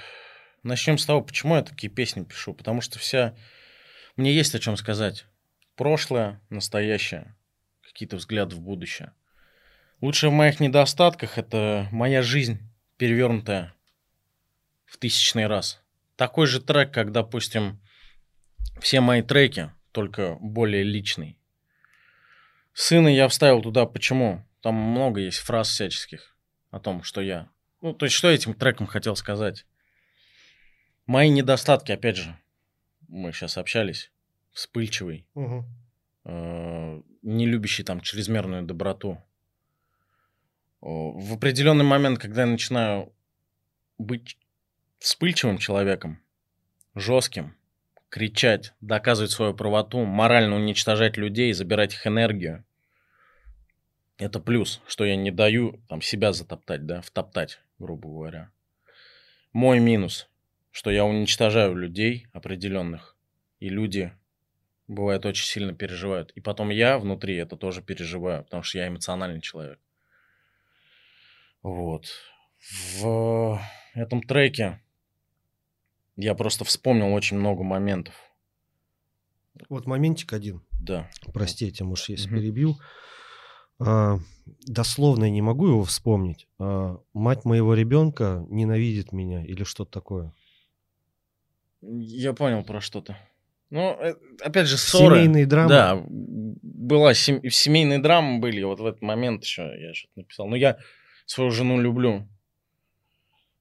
B: начнем с того, почему я такие песни пишу. Потому что вся... Мне есть о чем сказать. Прошлое, настоящее, какие-то взгляды в будущее. Лучшее в моих недостатках это моя жизнь, перевернутая в тысячный раз. Такой же трек, как, допустим, все мои треки, только более личный. Сына я вставил туда, почему? Там много есть фраз всяческих о том, что я. Ну, то есть, что я этим треком хотел сказать? Мои недостатки, опять же, мы сейчас общались, вспыльчивый, э, не любящий там чрезмерную доброту. В определенный момент, когда я начинаю быть вспыльчивым человеком, жестким, кричать, доказывать свою правоту, морально уничтожать людей, забирать их энергию, это плюс, что я не даю там себя затоптать, да, втоптать, грубо говоря. Мой минус, что я уничтожаю людей определенных, и люди, бывает, очень сильно переживают. И потом я внутри это тоже переживаю, потому что я эмоциональный человек. Вот. В этом треке я просто вспомнил очень много моментов.
D: Вот моментик один.
B: Да.
D: Прости, я тебя, может, если
B: Мгм.
D: перебил. А, дословно я не могу его вспомнить. А, мать моего ребенка ненавидит меня или что-то такое.
B: Я понял про что-то. Ну, э, опять же, ссоры.
D: Семейные драмы.
B: Да, была сем... семейные драмы были, вот в этот момент еще я что-то написал. Но я свою жену люблю.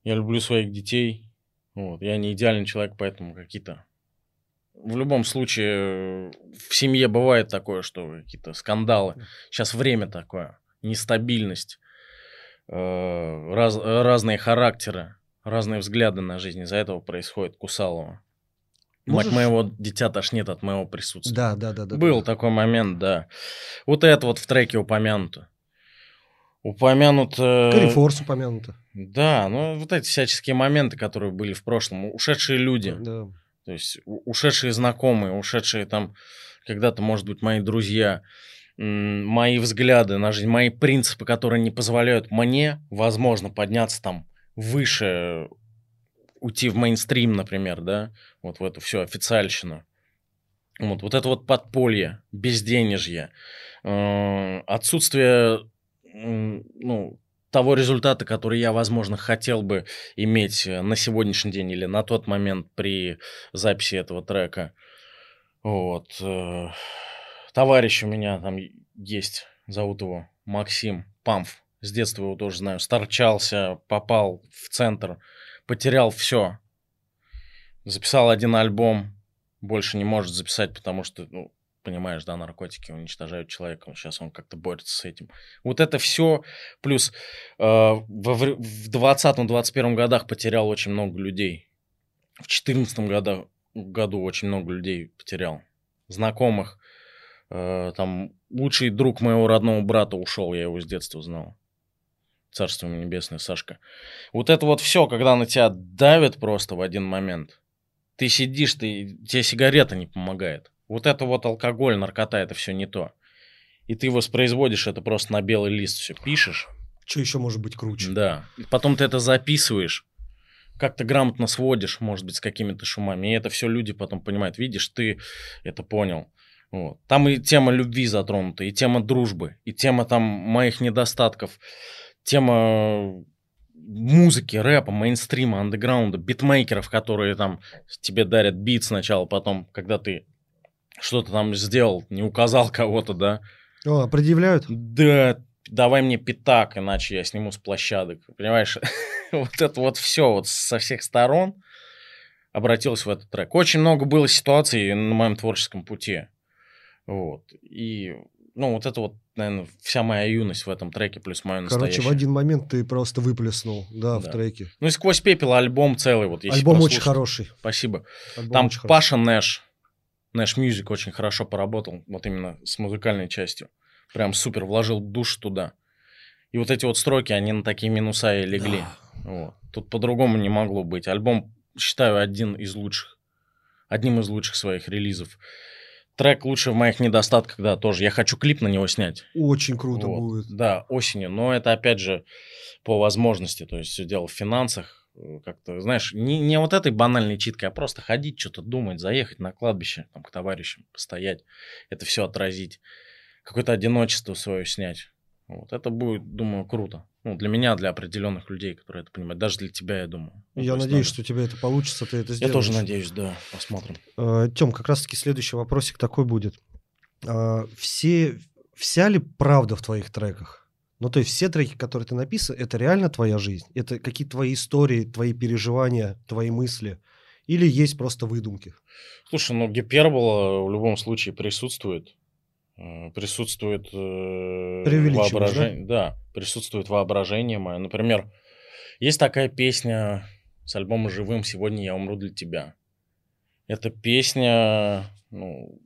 B: Я люблю своих детей. Вот. Я не идеальный человек, поэтому какие-то... В любом случае, в семье бывает такое, что какие-то скандалы. Сейчас время такое, нестабильность, э, раз... разные характеры, разные взгляды на жизнь. Из-за этого происходит Кусалова.
D: Можешь-
B: Мать моего дитя тошнит от моего присутствия.
D: Да, да, да, да.
B: Был
D: да.
B: такой момент, да. Вот это вот в треке упомянуто. Упомянут... э,
D: Карифорс упомянуто.
B: Да, ну вот эти всяческие моменты, которые были в прошлом. Ушедшие люди,
D: Да.
B: то есть ушедшие знакомые, ушедшие там когда-то, может быть, мои друзья, мои взгляды на жизнь, мои принципы, которые не позволяют мне, возможно, подняться там выше, уйти в мейнстрим, например, да, вот в эту всю официальщину. Вот, вот это вот подполье, безденежье, э, отсутствие м, ну, того результата, который я, возможно, хотел бы иметь э, на сегодняшний день или на тот момент при записи этого трека. Вот. э, Товарищ у меня там есть, зовут его Максим Памф. С детства его тоже знаю. Сторчался, попал в центр, потерял все. Записал один альбом, больше не может записать, потому что, ну, понимаешь, да, наркотики уничтожают человека. Сейчас он как-то борется с этим. Вот это все, плюс э, в 20-21 годах потерял очень много людей. В 14 году, году очень много людей потерял. Знакомых. Э, там лучший друг моего родного брата ушел, я его с детства знал. Царство небесное, Сашка. Вот это вот все, когда на тебя давит просто в один момент. Ты сидишь, ты, тебе сигарета не помогает. Вот это вот алкоголь, наркота, это все не то. И ты воспроизводишь это просто на белый лист, все пишешь.
D: Что еще может быть круче?
B: Да. И потом ты это записываешь, как-то грамотно сводишь, может быть, с какими-то шумами. И это все люди потом понимают. Видишь, ты это понял. Вот. Там и тема любви затронута, и тема дружбы, и тема там моих недостатков, тема музыки, рэпа, мейнстрима, андеграунда, битмейкеров, которые там тебе дарят бит сначала, потом, когда ты что-то там сделал, не указал кого-то, да,
D: О, предъявляют?
B: да, давай мне пятак, иначе я сниму с площадок. Понимаешь, [laughs] вот это вот все вот со всех сторон обратилось в этот трек. Очень много было ситуаций на моем творческом пути. Вот. И, ну, вот это вот, наверное, вся моя юность в этом треке, плюс мое настоящее.
D: Короче, в один момент ты просто выплеснул, да, в
B: Да.
D: треке.
B: Ну и «Сквозь пепел» альбом целый. Вот, если
D: Альбом очень
B: прослушать.
D: хороший.
B: Спасибо.
D: Альбом
B: Там
D: очень хороший.
B: Паша Нэш, Nash Music очень хорошо поработал, вот именно с музыкальной частью. Прям супер, вложил душ туда. И вот эти вот строки, они на такие минуса и легли. Вот. Тут по-другому не могло быть. Альбом, считаю, один из лучших. Одним из лучших своих релизов. Трек лучше в моих недостатках, да, тоже. Я хочу клип на него снять.
D: Очень круто
B: Вот.
D: будет.
B: Да, осенью. Но это, опять же, по возможности. То есть все дело в финансах. Как-то, знаешь, не, не вот этой банальной читкой, а просто ходить, что-то думать, заехать на кладбище, там, к товарищам, постоять. Это все отразить. Какое-то одиночество свое снять. Вот. Это будет, думаю, круто. Ну, для меня, для определенных людей, которые это понимают. Даже для тебя, я думаю. Ну,
D: Я
B: есть
D: надеюсь, что у тебя это получится, ты это
B: Я
D: сделаешь.
B: тоже надеюсь, да. Посмотрим.
D: Тем, как раз-таки следующий вопросик такой будет. А, Все, вся ли правда в твоих треках? Ну, то есть все треки, которые ты написал, это реально твоя жизнь? Это какие-то твои истории, твои переживания, твои мысли? Или есть просто выдумки?
B: Слушай, ну гипербола в любом случае присутствует. Присутствует э, воображение. Да? присутствует воображение мое. Например, есть такая песня с альбома «Живым. Сегодня я умру для тебя». Эта песня, ну,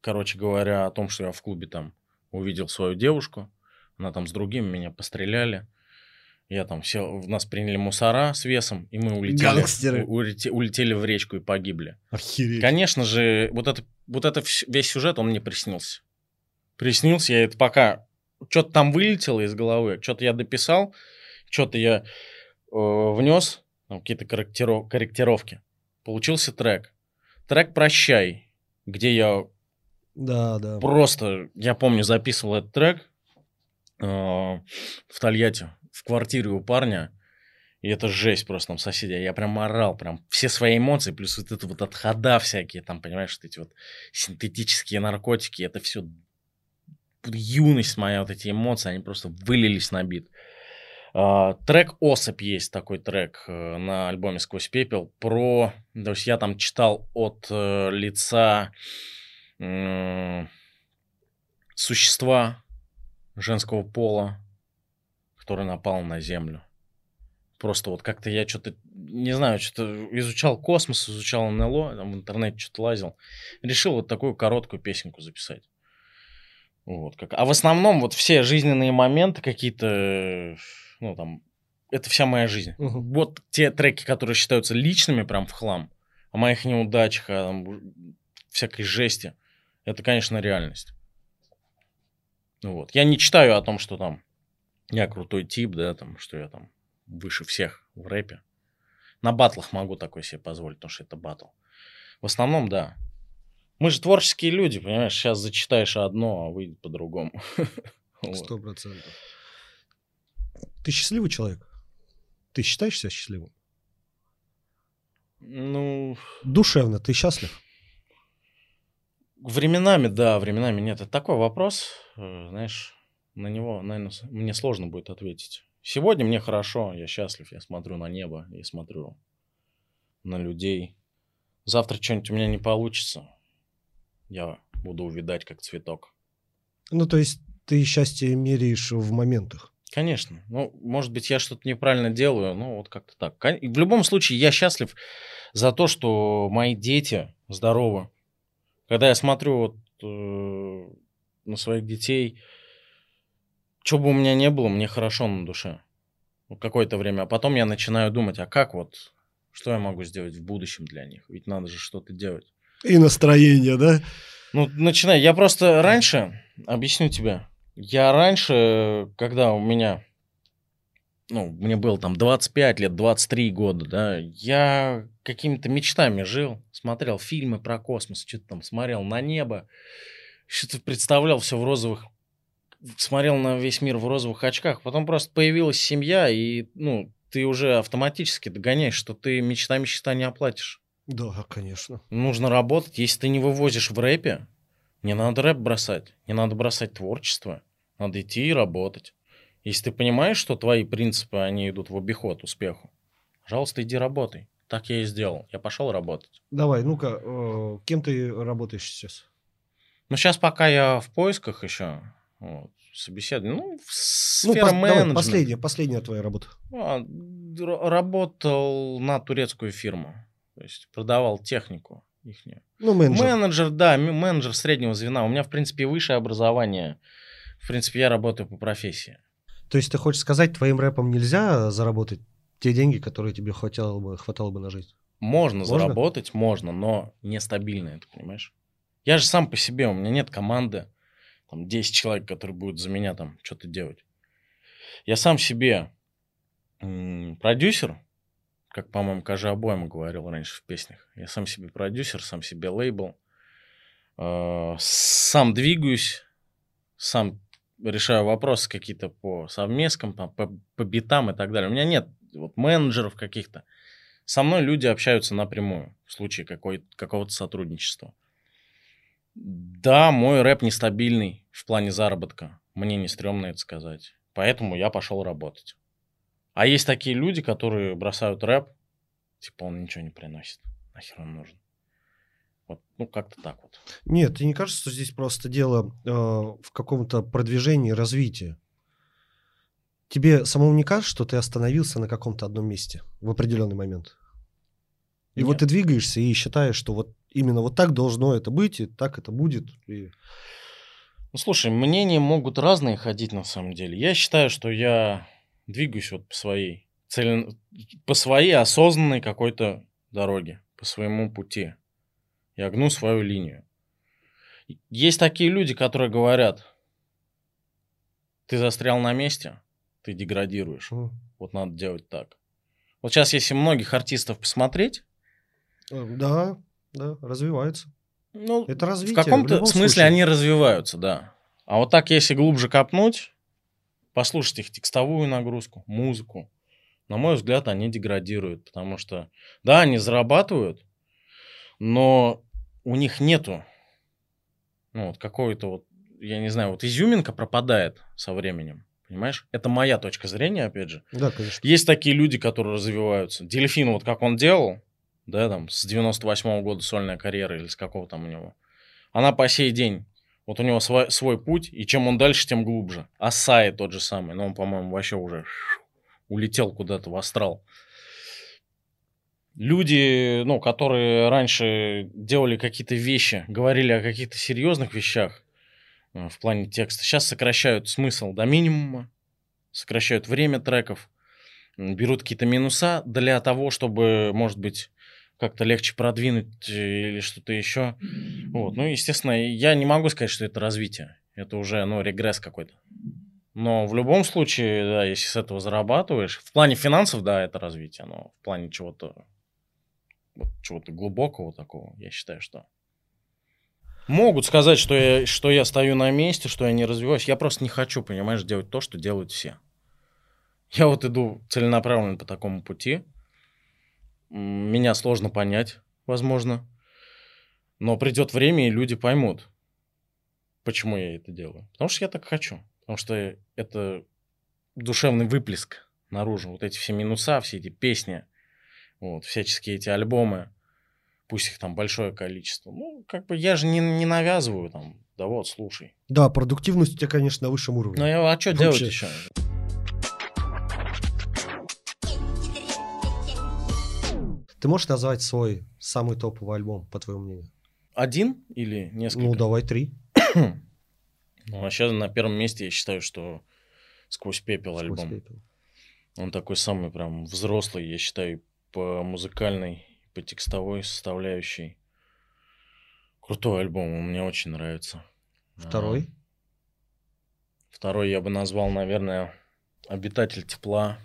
B: короче говоря, о том, что я в клубе там увидел свою девушку, она там с другим, меня постреляли. Я там сел, нас приняли мусора с весом, и мы улетели,
D: Гангстеры.
B: у- улете- улетели в речку и погибли.
D: Охереть.
B: Конечно же, вот это, вот это весь сюжет, он мне приснился. Приснился, я это пока... Что-то там вылетело из головы, что-то я дописал, что-то я э, внес, там какие-то корректиро- корректировки. Получился трек. Трек «Прощай», где я
D: Да, да.
B: просто, я помню, записывал этот трек э, в Тольятти, в квартире у парня. И это жесть просто там соседи. Я прям орал, прям все свои эмоции, плюс вот это вот отхода всякие, там, понимаешь, вот эти вот синтетические наркотики, это все юность моя, вот эти эмоции, они просто вылились на бит. А, трек «Особь» есть такой трек э, на альбоме «Сквозь пепел» про... То есть я там читал от э, лица существа женского пола, который напал на Землю. Просто вот как-то я что-то, не знаю, что-то изучал космос, изучал НЛО, там в интернете что-то лазил. Решил вот такую короткую песенку записать. Вот, как... А в основном вот все жизненные моменты какие-то ну, там, это вся моя жизнь.
D: Мгм.
B: Вот те треки, которые считаются личными прям в хлам, о моих неудачах, о там, всякой жести, это, конечно, реальность. Вот. Я не читаю о том, что там я крутой тип, да, там, что я там выше всех в рэпе. На батлах могу такой себе позволить, потому что это батл. В основном, да. Мы же творческие люди, понимаешь? Сейчас зачитаешь одно, а выйдет по-другому. [laughs]
D: Сто процентов. Ты счастливый человек? Ты считаешь себя счастливым?
B: Ну,
D: Душевно ты счастлив?
B: Временами, да, временами нет. Это такой вопрос, э, знаешь, на него, наверное, мне сложно будет ответить. Сегодня мне хорошо, я счастлив, я смотрю на небо, я смотрю на людей. Завтра что-нибудь у меня не получится, я буду увидать как цветок.
D: Ну, то есть ты счастье меряешь в моментах.
B: Конечно. Ну, может быть, я что-то неправильно делаю, ну, вот как-то так. В любом случае, я счастлив за то, что мои дети здоровы. Когда я смотрю вот, э, на своих детей, что бы у меня не было, мне хорошо на душе. Ну, какое-то время. А потом я начинаю думать, а как вот, что я могу сделать в будущем для них? Ведь надо же что-то делать.
D: И настроение, да?
B: Ну, начинай. Я просто раньше, объясню тебе, я раньше, когда у меня, ну, мне было там 25 лет, 23 года, да, я какими-то мечтами жил, смотрел фильмы про космос, что-то там смотрел на небо, что-то представлял все в розовых, смотрел на весь мир в розовых очках. Потом просто появилась семья, и, ну, ты уже автоматически догоняешь, что ты мечта мечта не оплатишь.
D: Да, конечно.
B: Нужно работать. Если ты не вывозишь в рэпе, не надо рэп бросать. Не надо бросать творчество. Надо идти и работать. Если ты понимаешь, что твои принципы, они идут в обиход успеху, пожалуйста, иди работай. Так я и сделал. Я пошел работать.
D: Давай, ну-ка, э, кем ты работаешь сейчас?
B: Но сейчас пока я в поисках еще, вот, собеседование, ну,
D: Ну, пос- давай, последняя, последняя твоя работа.
B: А, работал на турецкую фирму. То есть продавал технику ихнюю.
D: Ну, менеджер.
B: Менеджер, да, менеджер среднего звена. У меня, в принципе, высшее образование. В принципе, я работаю по профессии.
D: То есть ты хочешь сказать, твоим рэпом нельзя заработать те деньги, которые тебе хватало бы, хватало бы на жизнь?
B: Можно,
D: Можно?
B: заработать, можно, но нестабильно это, понимаешь? Я же сам по себе, у меня нет команды, там, 10 человек, которые будут за меня там что-то делать. Я сам себе продюсер, как, по-моему, Кажа Обойма говорил раньше в песнях. Я сам себе продюсер, сам себе лейбл. Э, сам двигаюсь, сам решаю вопросы какие-то по совместкам, по, по, по битам и так далее. У меня нет вот, менеджеров каких-то. Со мной люди общаются напрямую в случае какой, какого-то сотрудничества. Да, мой рэп нестабильный в плане заработка. Мне не стрёмно это сказать. Поэтому я пошел работать. А есть такие люди, которые бросают рэп, типа он ничего не приносит. Нахер он нужен. Вот, ну, как-то так вот.
D: Нет, тебе не кажется, что здесь просто дело э, в каком-то продвижении, развитии? Тебе самому не кажется, что ты остановился на каком-то одном месте в определенный момент? И вот
B: Нет.
D: ты двигаешься и считаешь, что вот именно вот так должно это быть, и так это будет. и-
B: Ну, слушай, мнения могут разные ходить на самом деле. Я считаю, что я двигаюсь вот по своей цели, по своей осознанной какой-то дороге, по своему пути. Я гну свою линию. Есть такие люди, которые говорят, ты застрял на месте, ты деградируешь.
D: М.
B: Вот надо делать так. Вот сейчас, если многих артистов посмотреть,
D: Э, Да, да, развивается.
B: ну,
D: Это
B: в
D: развитие.
B: каком-то
D: любом
B: смысле
D: случае.
B: они развиваются, да. А вот так, если глубже копнуть, послушать их текстовую нагрузку, музыку, на мой взгляд, они деградируют, потому что, да, они зарабатывают, но у них нету, ну, вот какой-то вот, я не знаю, вот изюминка пропадает со временем. Понимаешь? Это моя точка зрения, опять же.
D: Да, конечно.
B: Есть такие люди, которые развиваются. Дельфин, вот как он делал, да, там, с 98 года сольная карьера или с какого там у него. Она по сей день, вот у него свой, свой путь, и чем он дальше, тем глубже. Асай тот же самый, но он, по-моему, вообще уже улетел куда-то в астрал. Люди, ну, которые раньше делали какие-то вещи, говорили о каких-то серьезных вещах э, в плане текста, сейчас сокращают смысл до минимума, сокращают время треков, берут какие-то минуса для того, чтобы, может быть, как-то легче продвинуть э, или что-то еще. Вот. Ну, естественно, я не могу сказать, что это развитие. Это уже, ну, регресс какой-то. Но в любом случае, да, если с этого зарабатываешь, в плане финансов, да, это развитие, но в плане чего-то чего-то глубокого такого, я считаю, что могут сказать, что я, что я стою на месте, что я не развиваюсь. Я просто не хочу, понимаешь, делать то, что делают все. Я вот иду целенаправленно по такому пути. Меня сложно понять, возможно. Но придет время, и люди поймут, почему я это делаю. Потому что я так хочу. Потому что это душевный выплеск наружу. Вот эти все минуса, все эти песни, вот, всяческие эти альбомы, пусть их там большое количество. Ну, как бы я же не, не навязываю там, да вот, слушай.
D: Да, продуктивность у тебя, конечно, на высшем уровне.
B: Ну, а что делать еще?
D: Ты можешь назвать свой самый топовый альбом, по твоему мнению?
B: Один или несколько?
D: Ну, давай три. [coughs]
B: Ну, а сейчас на первом месте я считаю, что «Сквозь пепел»
D: Сквозь
B: альбом.
D: пепел.
B: Он такой самый прям взрослый, я считаю, по музыкальной, по текстовой составляющей. Крутой альбом, он мне очень нравится.
D: Второй.
B: А, Второй я бы назвал, наверное, «Обитатель тепла».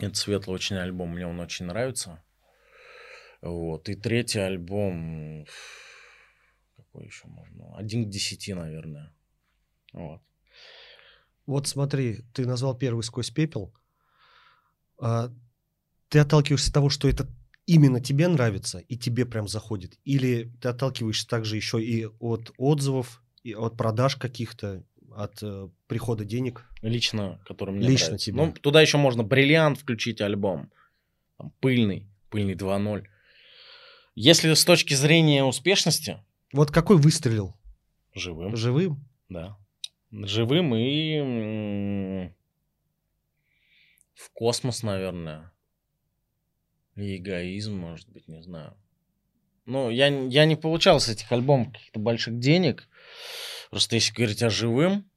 B: Это светлый очень альбом, мне он очень нравится. Вот. И третий альбом... Какой еще можно? Один к десяти, наверное. Вот.
D: Вот смотри, ты назвал первый «Сквозь пепел». А, ты отталкиваешься от того, что это именно тебе нравится и тебе прям заходит? Или ты отталкиваешься также еще и от отзывов, и от продаж каких-то, от э, прихода денег?
B: Лично, который мне
D: Лично
B: нравится.
D: тебе.
B: Ну, туда еще можно бриллиант включить альбом. Там, пыльный, пыльный 2.0. Если с точки зрения успешности,
D: Вот какой выстрелил?
B: живым,
D: Живым?
B: да. Живым и в космос, наверное. И эгоизм, может быть, не знаю. Ну, я, я не получал с этих альбомов каких-то больших денег. Просто если говорить о живым,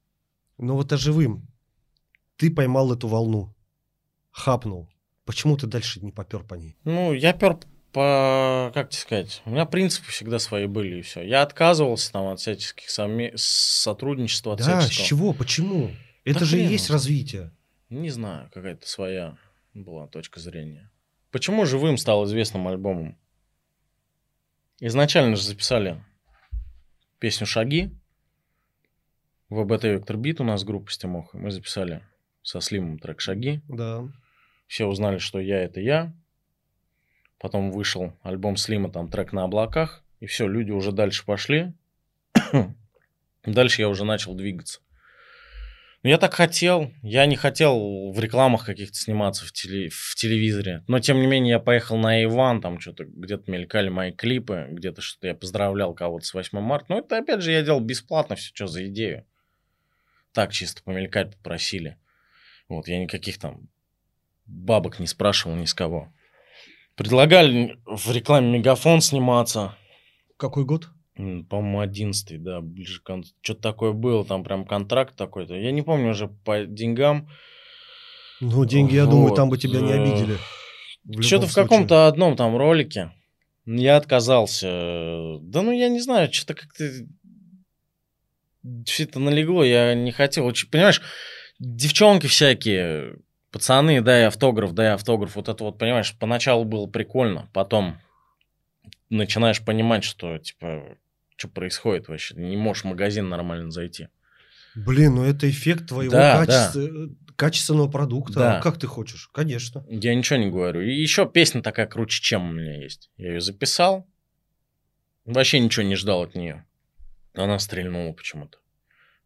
D: Ну вот о живым. Ты поймал эту волну, хапнул. Почему ты дальше не попер по ней?
B: Ну, я пер по, как тебе сказать, у меня принципы всегда свои были, и все. Я отказывался там от всяческих совме- сотрудничества, от
D: Да, с
B: всяческого.
D: чего? Почему? Это
B: Да
D: же и есть развитие.
B: Не знаю, какая-то своя была точка зрения. Почему «Живым» стал известным альбомом? Изначально же записали песню «Шаги». В ВБТ Вектор Бит у нас группа с Тимохой. Мы записали со Слимом трек «Шаги».
D: Да.
B: Все узнали, что я это я. Потом вышел альбом Слима, там трек на облаках. И все, люди уже дальше пошли. [coughs] дальше я уже начал двигаться. Но я так хотел. Я не хотел в рекламах каких-то сниматься в, теле- в телевизоре. Но, тем не менее, я поехал на Иван, там что-то где-то мелькали мои клипы, где-то что-то я поздравлял кого-то с 8 марта. Но это, опять же, я делал бесплатно все, что за идею. Так чисто помелькать попросили. Вот, я никаких там бабок не спрашивал ни с кого. Предлагали в рекламе Мегафон сниматься.
D: Какой год?
B: По-моему, 11 да, ближе к концу. Что-то такое было, там прям контракт такой-то. Я не помню уже по деньгам.
D: Ну, деньги, я думаю,
B: Вот,
D: там бы тебя не обидели.
B: Что-то в каком-то одном там ролике. Я отказался. Да ну, я не знаю, что-то как-то... Все это налегло, я не хотел. Понимаешь, девчонки всякие, пацаны, дай автограф, дай автограф. Вот это вот, понимаешь, поначалу было прикольно. Потом начинаешь понимать, что, типа, что происходит вообще. Не можешь в магазин нормально зайти.
D: Блин, ну это эффект твоего
B: Да,
D: качества- качественного продукта.
B: Да.
D: А Как ты хочешь? Конечно.
B: Я ничего не говорю. И еще песня такая круче, чем у меня есть. Я ее записал. Вообще ничего не ждал от нее. Она стрельнула почему-то.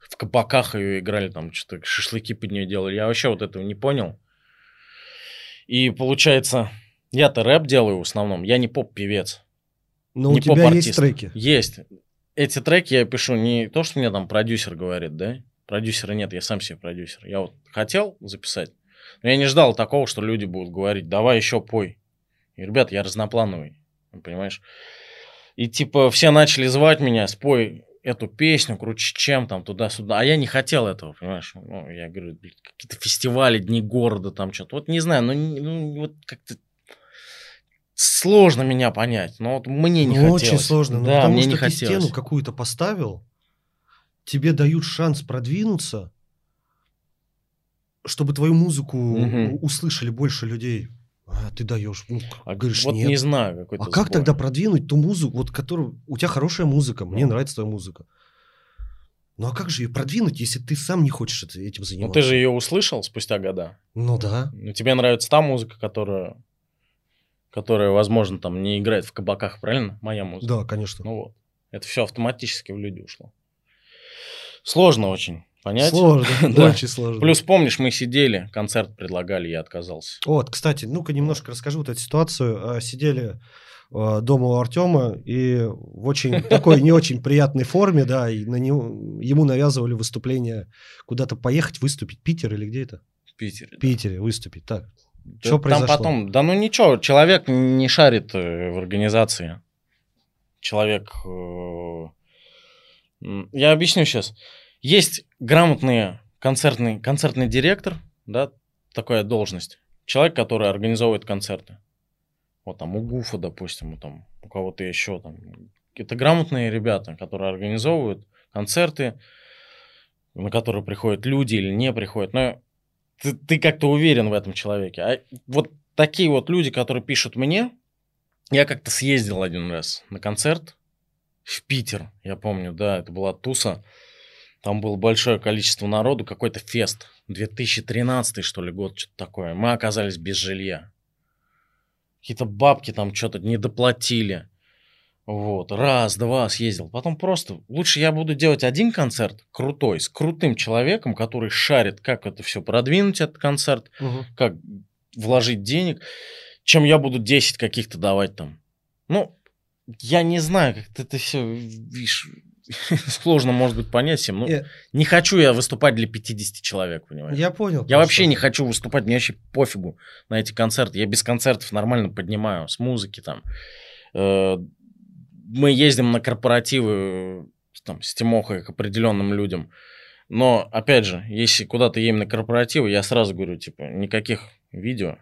B: В кабаках ее играли, там что-то шашлыки под нее делали. Я вообще вот этого не понял. И получается, я-то рэп делаю в основном. Я не поп-певец.
D: Но
B: не
D: у тебя есть треки.
B: Есть. Эти треки я пишу не то, что мне там продюсер говорит, да? Продюсера нет, я сам себе продюсер. Я вот хотел записать, но я не ждал такого, что люди будут говорить, давай еще пой. И, ребят, я разноплановый, понимаешь? И типа все начали звать меня, спой эту песню, круче чем там, туда-сюда. А я не хотел этого, понимаешь? Ну, я говорю, какие-то фестивали, дни города, там что-то. Вот не знаю, ну, не- ну, вот как-то сложно меня понять. Но вот мне не
D: Ну,
B: хотелось.
D: очень сложно. Ну,
B: да,
D: потому
B: мне
D: что
B: не
D: ты
B: хотелось.
D: стену какую-то поставил, тебе дают шанс продвинуться, чтобы твою музыку
B: Мгм.
D: у- услышали больше людей. А ты даешь. Ну,
B: А
D: говоришь,
B: вот
D: нет.
B: не знаю, какой-то
D: А как
B: сбой.
D: тогда продвинуть ту музыку, вот которую... У тебя хорошая музыка, мне
B: Ну.
D: нравится твоя музыка. Ну а как же ее продвинуть, если ты сам не хочешь этим
B: Ну
D: заниматься?
B: ты же ее услышал спустя года.
D: Ну да.
B: Ну, тебе нравится та музыка, которая, которая, возможно, там не играет в кабаках, правильно? Моя музыка.
D: Да, конечно.
B: Ну вот. Это все автоматически в люди ушло. Сложно очень понять.
D: Сложно, [laughs]
B: Да.
D: очень сложно.
B: Плюс, помнишь, мы сидели, концерт предлагали, я отказался.
D: Вот, кстати, ну-ка немножко расскажу вот эту ситуацию. А, Сидели а, дома у Артема и в очень [laughs] такой не очень приятной форме, да, и на него, ему навязывали выступление куда-то поехать, выступить. Питер или где это?
B: В Питере.
D: Питере выступить. Так,
B: Да
D: что
B: там
D: произошло?
B: потом, да ну ничего, человек не шарит э, в организации. Человек... э, Я объясню сейчас. Есть грамотный концертный, концертный директор, да, такая должность. Человек, который организовывает концерты. Вот там у Гуфа, допустим, там, у кого-то еще там. Это грамотные ребята, которые организовывают концерты, на которые приходят люди или не приходят. Но ты, ты как-то уверен в этом человеке. А вот такие вот люди, которые пишут мне, я как-то съездил один раз на концерт в Питер, я помню, да, это была туса. Там было большое количество народу, какой-то фест. 2013 что ли год, что-то такое. Мы оказались без жилья. Какие-то бабки там что-то не доплатили. Вот, раз, два съездил. Потом просто лучше я буду делать один концерт крутой, с крутым человеком, который шарит, как это все продвинуть, этот концерт,
D: Мгм.
B: как вложить денег, чем я буду 10 каких-то давать там. Ну, я не знаю, как это все, видишь, [laughs] сложно, может быть, понять всем. Ну,
D: Э,
B: не хочу я выступать для 50 человек, понимаешь?
D: Я понял.
B: Я вообще не хочу выступать, мне вообще пофигу на эти концерты. Я без концертов нормально поднимаю, с музыки там. Э, Мы ездим на корпоративы э, там, с Тимохой к определенным людям. Но, опять же, если куда-то едем на корпоративы, я сразу говорю, типа, никаких видео.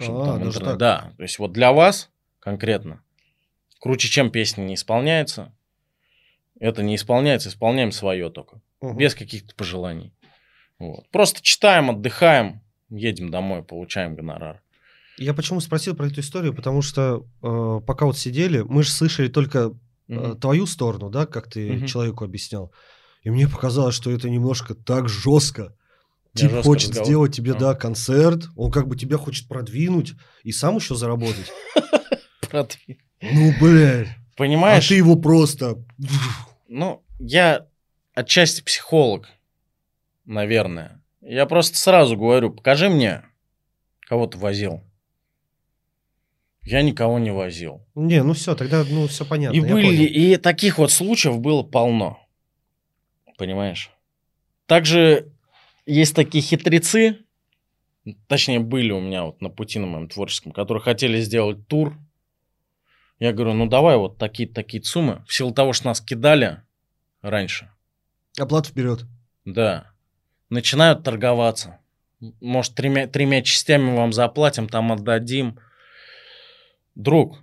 D: А,
B: там
D: даже
B: интернет-? Да, то есть вот для вас конкретно, круче, чем песня не исполняется, это не исполняется, исполняем свое только
D: Мгм.
B: без каких-то пожеланий. Вот. Просто читаем, отдыхаем, едем домой, получаем гонорар.
D: Я почему спросил про эту историю, потому что э, пока вот сидели, мы же слышали только э, твою сторону, да, как ты
B: Мгм.
D: человеку объяснял. И мне показалось, что это немножко так жестко. Тип
B: жестко
D: хочет
B: разговор-
D: сделать тебе,
B: А.
D: да, концерт, он как бы тебя хочет продвинуть и сам еще заработать. [laughs] Ну, блядь. А
B: Понимаешь?
D: ты его просто...
B: Ну, я отчасти психолог, наверное. Я просто сразу говорю, покажи мне, кого ты возил. Я никого не возил.
D: Не, ну все, тогда, ну, все понятно.
B: И были,
D: понял.
B: и таких вот случаев было полно. Понимаешь? Также есть такие хитрецы, точнее, были у меня вот на пути на моем творческом, которые хотели сделать тур. Я говорю, ну давай вот такие-такие суммы. В силу того, что нас кидали раньше,
D: Оплату вперед.
B: да, начинают торговаться. Может, тремя, тремя частями вам заплатим, там отдадим. Друг,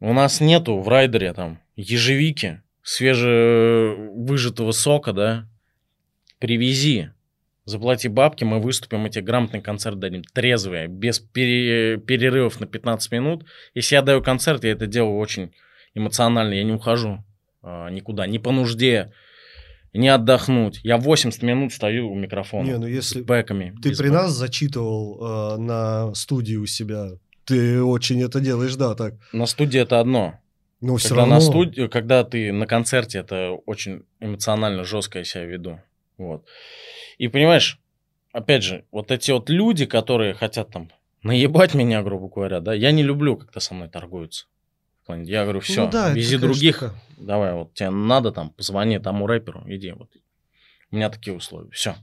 B: у нас нету в райдере там ежевики, свежевыжатого сока, да? Привези, заплати бабки, мы выступим, мы тебе грамотный концерт дадим, трезвые, без пере- перерывов на 15 минут. Если я даю концерт, я это делаю очень эмоционально, я не ухожу а, никуда, не по нужде, не отдохнуть. Я 80 минут стою у микрофона.
D: Не, ну если
B: с бэками.
D: ты при
B: бэк.
D: нас зачитывал э, на студии у себя, ты очень это делаешь, да, так.
B: На студии это одно.
D: Но все
B: когда
D: равно...
B: на студии, когда ты на концерте, это очень эмоционально жестко я себя веду. Вот. И понимаешь, опять же, вот эти вот люди, которые хотят там наебать меня, грубо говоря, да, я не люблю, когда со мной торгуются. Я говорю, все,
D: Ну да,
B: вези других, давай, вот тебе надо там, позвони тому рэперу, иди, вот. У меня такие условия, все.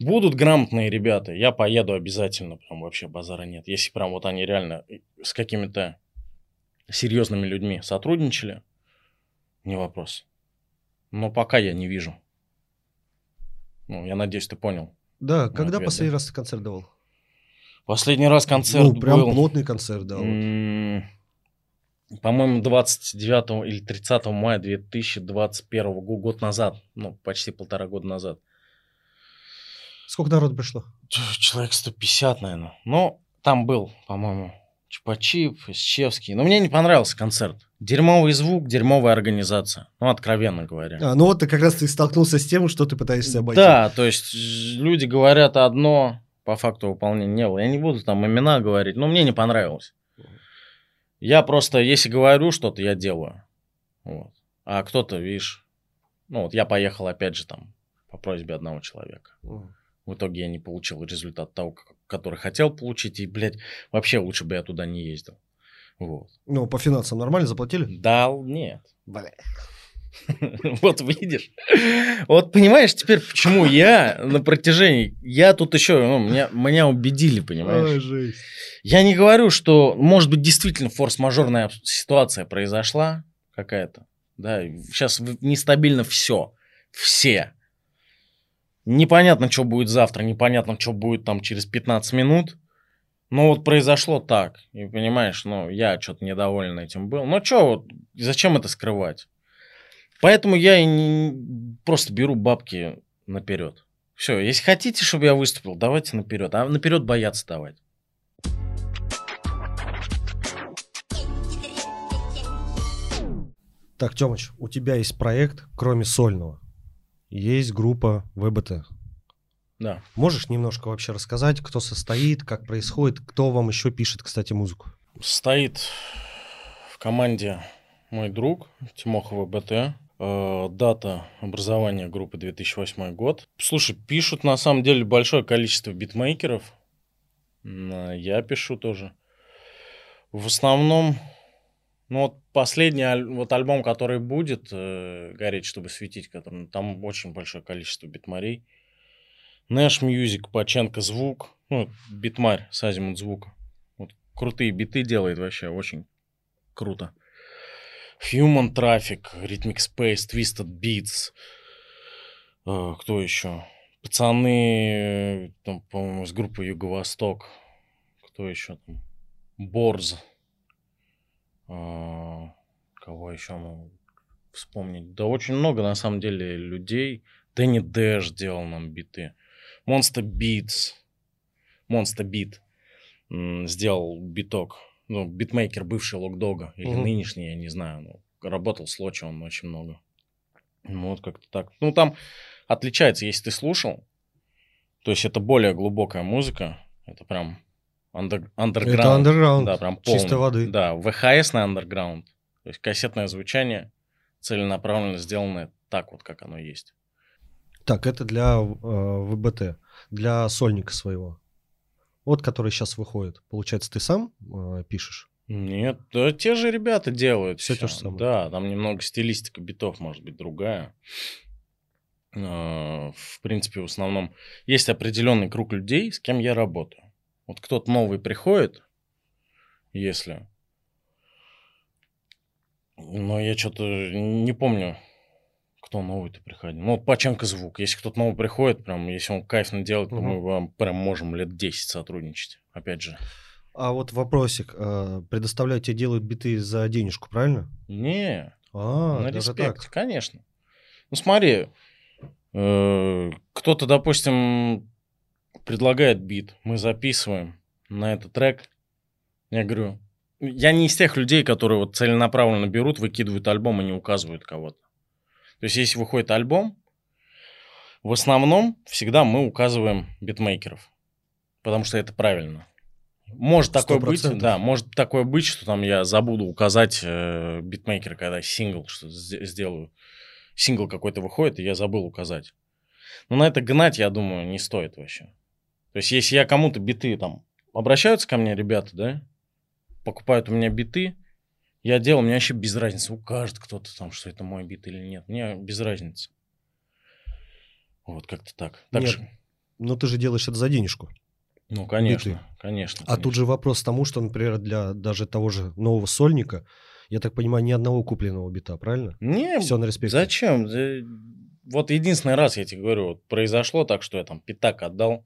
B: Будут грамотные ребята, я поеду обязательно, прям вообще базара нет. Если прям вот они реально с какими-то серьезными людьми сотрудничали, не вопрос. Но пока я не вижу. Ну, я надеюсь, ты понял.
D: Да, когда
B: ответ,
D: последний
B: да.
D: раз ты концерт давал?
B: Последний раз концерт
D: ну, прям
B: был...
D: плотный концерт, да. вот.
B: По-моему, 29 или 30 мая 2021 года, год назад, ну, почти полтора года назад.
D: Сколько народ пришло?
B: Человек 150, наверное. Но там был, по-моему, Чупачип, Исчевский. Но мне не понравился концерт. Дерьмовый звук, дерьмовая организация. Ну, откровенно говоря.
D: А, ну вот ты как раз ты столкнулся с тем, что ты пытаешься обойти.
B: Да, то есть люди говорят одно, по факту выполнения не было. Я не буду там имена говорить, но мне не понравилось. Я просто, если говорю что-то, я делаю. Вот. А кто-то, видишь, ну вот я поехал опять же там по просьбе одного человека. В итоге я не получил результат того, к- который хотел получить. И, блядь, вообще лучше бы я туда не ездил. Вот.
D: Ну, по финансам нормально заплатили?
B: Да, нет. [laughs] Вот видишь. Вот понимаешь теперь, почему я на протяжении... Я тут еще... Ну, меня, меня убедили, понимаешь?
D: Ой.
B: Я не говорю, что, может быть, действительно форс-мажорная ситуация произошла какая-то. Да, сейчас нестабильно все. Все. Непонятно, что будет завтра, непонятно, что будет там через 15 минут. Но вот произошло так. И понимаешь, ну, я что-то недоволен этим был. Ну, что, вот, зачем это скрывать? Поэтому я и не- просто беру бабки наперед. Все, если хотите, чтобы я выступил, давайте наперед. А наперед бояться давать.
D: Так, Тёмыч, у тебя есть проект, кроме сольного. Есть группа ВБТ.
B: Да.
D: Можешь немножко вообще рассказать, кто состоит, как происходит, кто вам еще пишет, кстати, музыку?
B: Стоит в команде мой друг Тимохова БТ. Э, Дата образования группы 2008 год. Слушай, пишут на самом деле большое количество битмейкеров. М, Я пишу тоже. В основном, ну вот последний вот альбом, который будет, э, «Гореть, чтобы светить», который, там очень большое количество битмарей. Нэш Мьюзик, Паченко Звук, ну, битмарь с Азимут Звука. Вот крутые биты делает вообще, очень круто. Human Traffic, Rhythmic Space, Twisted Beats. Э, кто еще? Пацаны, э, по-моему, из группы Юго-Восток. Кто еще там? Борз. А, Кого еще могу вспомнить? Да очень много, на самом деле, людей. Дэнни Дэш делал нам биты. Monster Beats. Monster Beat м, сделал биток. Ну, битмейкер бывший Локдога или
D: Мгм.
B: нынешний, я не знаю. Ну, работал с Лочи он очень много. Ну, вот как-то так. Ну, там отличается, если ты слушал. То есть это более глубокая музыка. Это прям андер- андерграунд.
D: Это андерграунд.
B: Да, прям
D: чистой
B: полный.
D: воды.
B: Да, VHS-ный андерграунд. То есть кассетное звучание целенаправленно сделанное так вот, как оно есть.
D: Так, это для э, ВБТ, для сольника своего. Вот, который сейчас выходит. Получается, ты сам э, пишешь?
B: Нет, да те же ребята делают.
D: Всё
B: всё.
D: то же самое.
B: Да, там немного стилистика битов может быть другая. А, В принципе, в основном есть определенный круг людей, с кем я работаю. Вот кто-то новый приходит, если... Но я что-то не помню, кто новый-то приходил. Ну, вот Паченко звук. Если кто-то новый приходит, прям, если он кайфно делает, то
D: Мгм.
B: мы вам прям можем лет 10 сотрудничать. Опять же.
D: А вот вопросик. э, предоставляют тебе делают биты за денежку, правильно?
B: Не,
D: А,
B: На
D: даже
B: респект,
D: так.
B: конечно. Ну смотри, э, кто-то, допустим, предлагает бит, мы записываем на этот трек. Я говорю, я не из тех людей, которые вот целенаправленно берут, выкидывают альбом и не указывают кого-то. То есть, если выходит альбом, в основном всегда мы указываем битмейкеров, потому что это правильно. Может такое быть,
D: 100%.
B: да, может такое быть, что там я забуду указать э, битмейкера, когда сингл что сделаю. Сингл какой-то выходит, и я забыл указать. Но на это гнать, я думаю, не стоит вообще. То есть, если я кому-то биты там обращаются ко мне ребята, да, покупают у меня биты, я делал, мне вообще без разницы, укажет кто-то там, что это мой бит или нет. Мне без разницы. Вот как-то так. так
D: Нет.
B: же-
D: Но ты же делаешь это за денежку.
B: ну, конечно,
D: биты.
B: конечно.
D: А тут же вопрос к тому, что, например, для даже того же нового сольника, я так понимаю, ни одного купленного бита, правильно?
B: Не,
D: Все на респекте.
B: зачем? Да, Вот единственный раз, я тебе говорю, вот произошло так, что я там пятак отдал,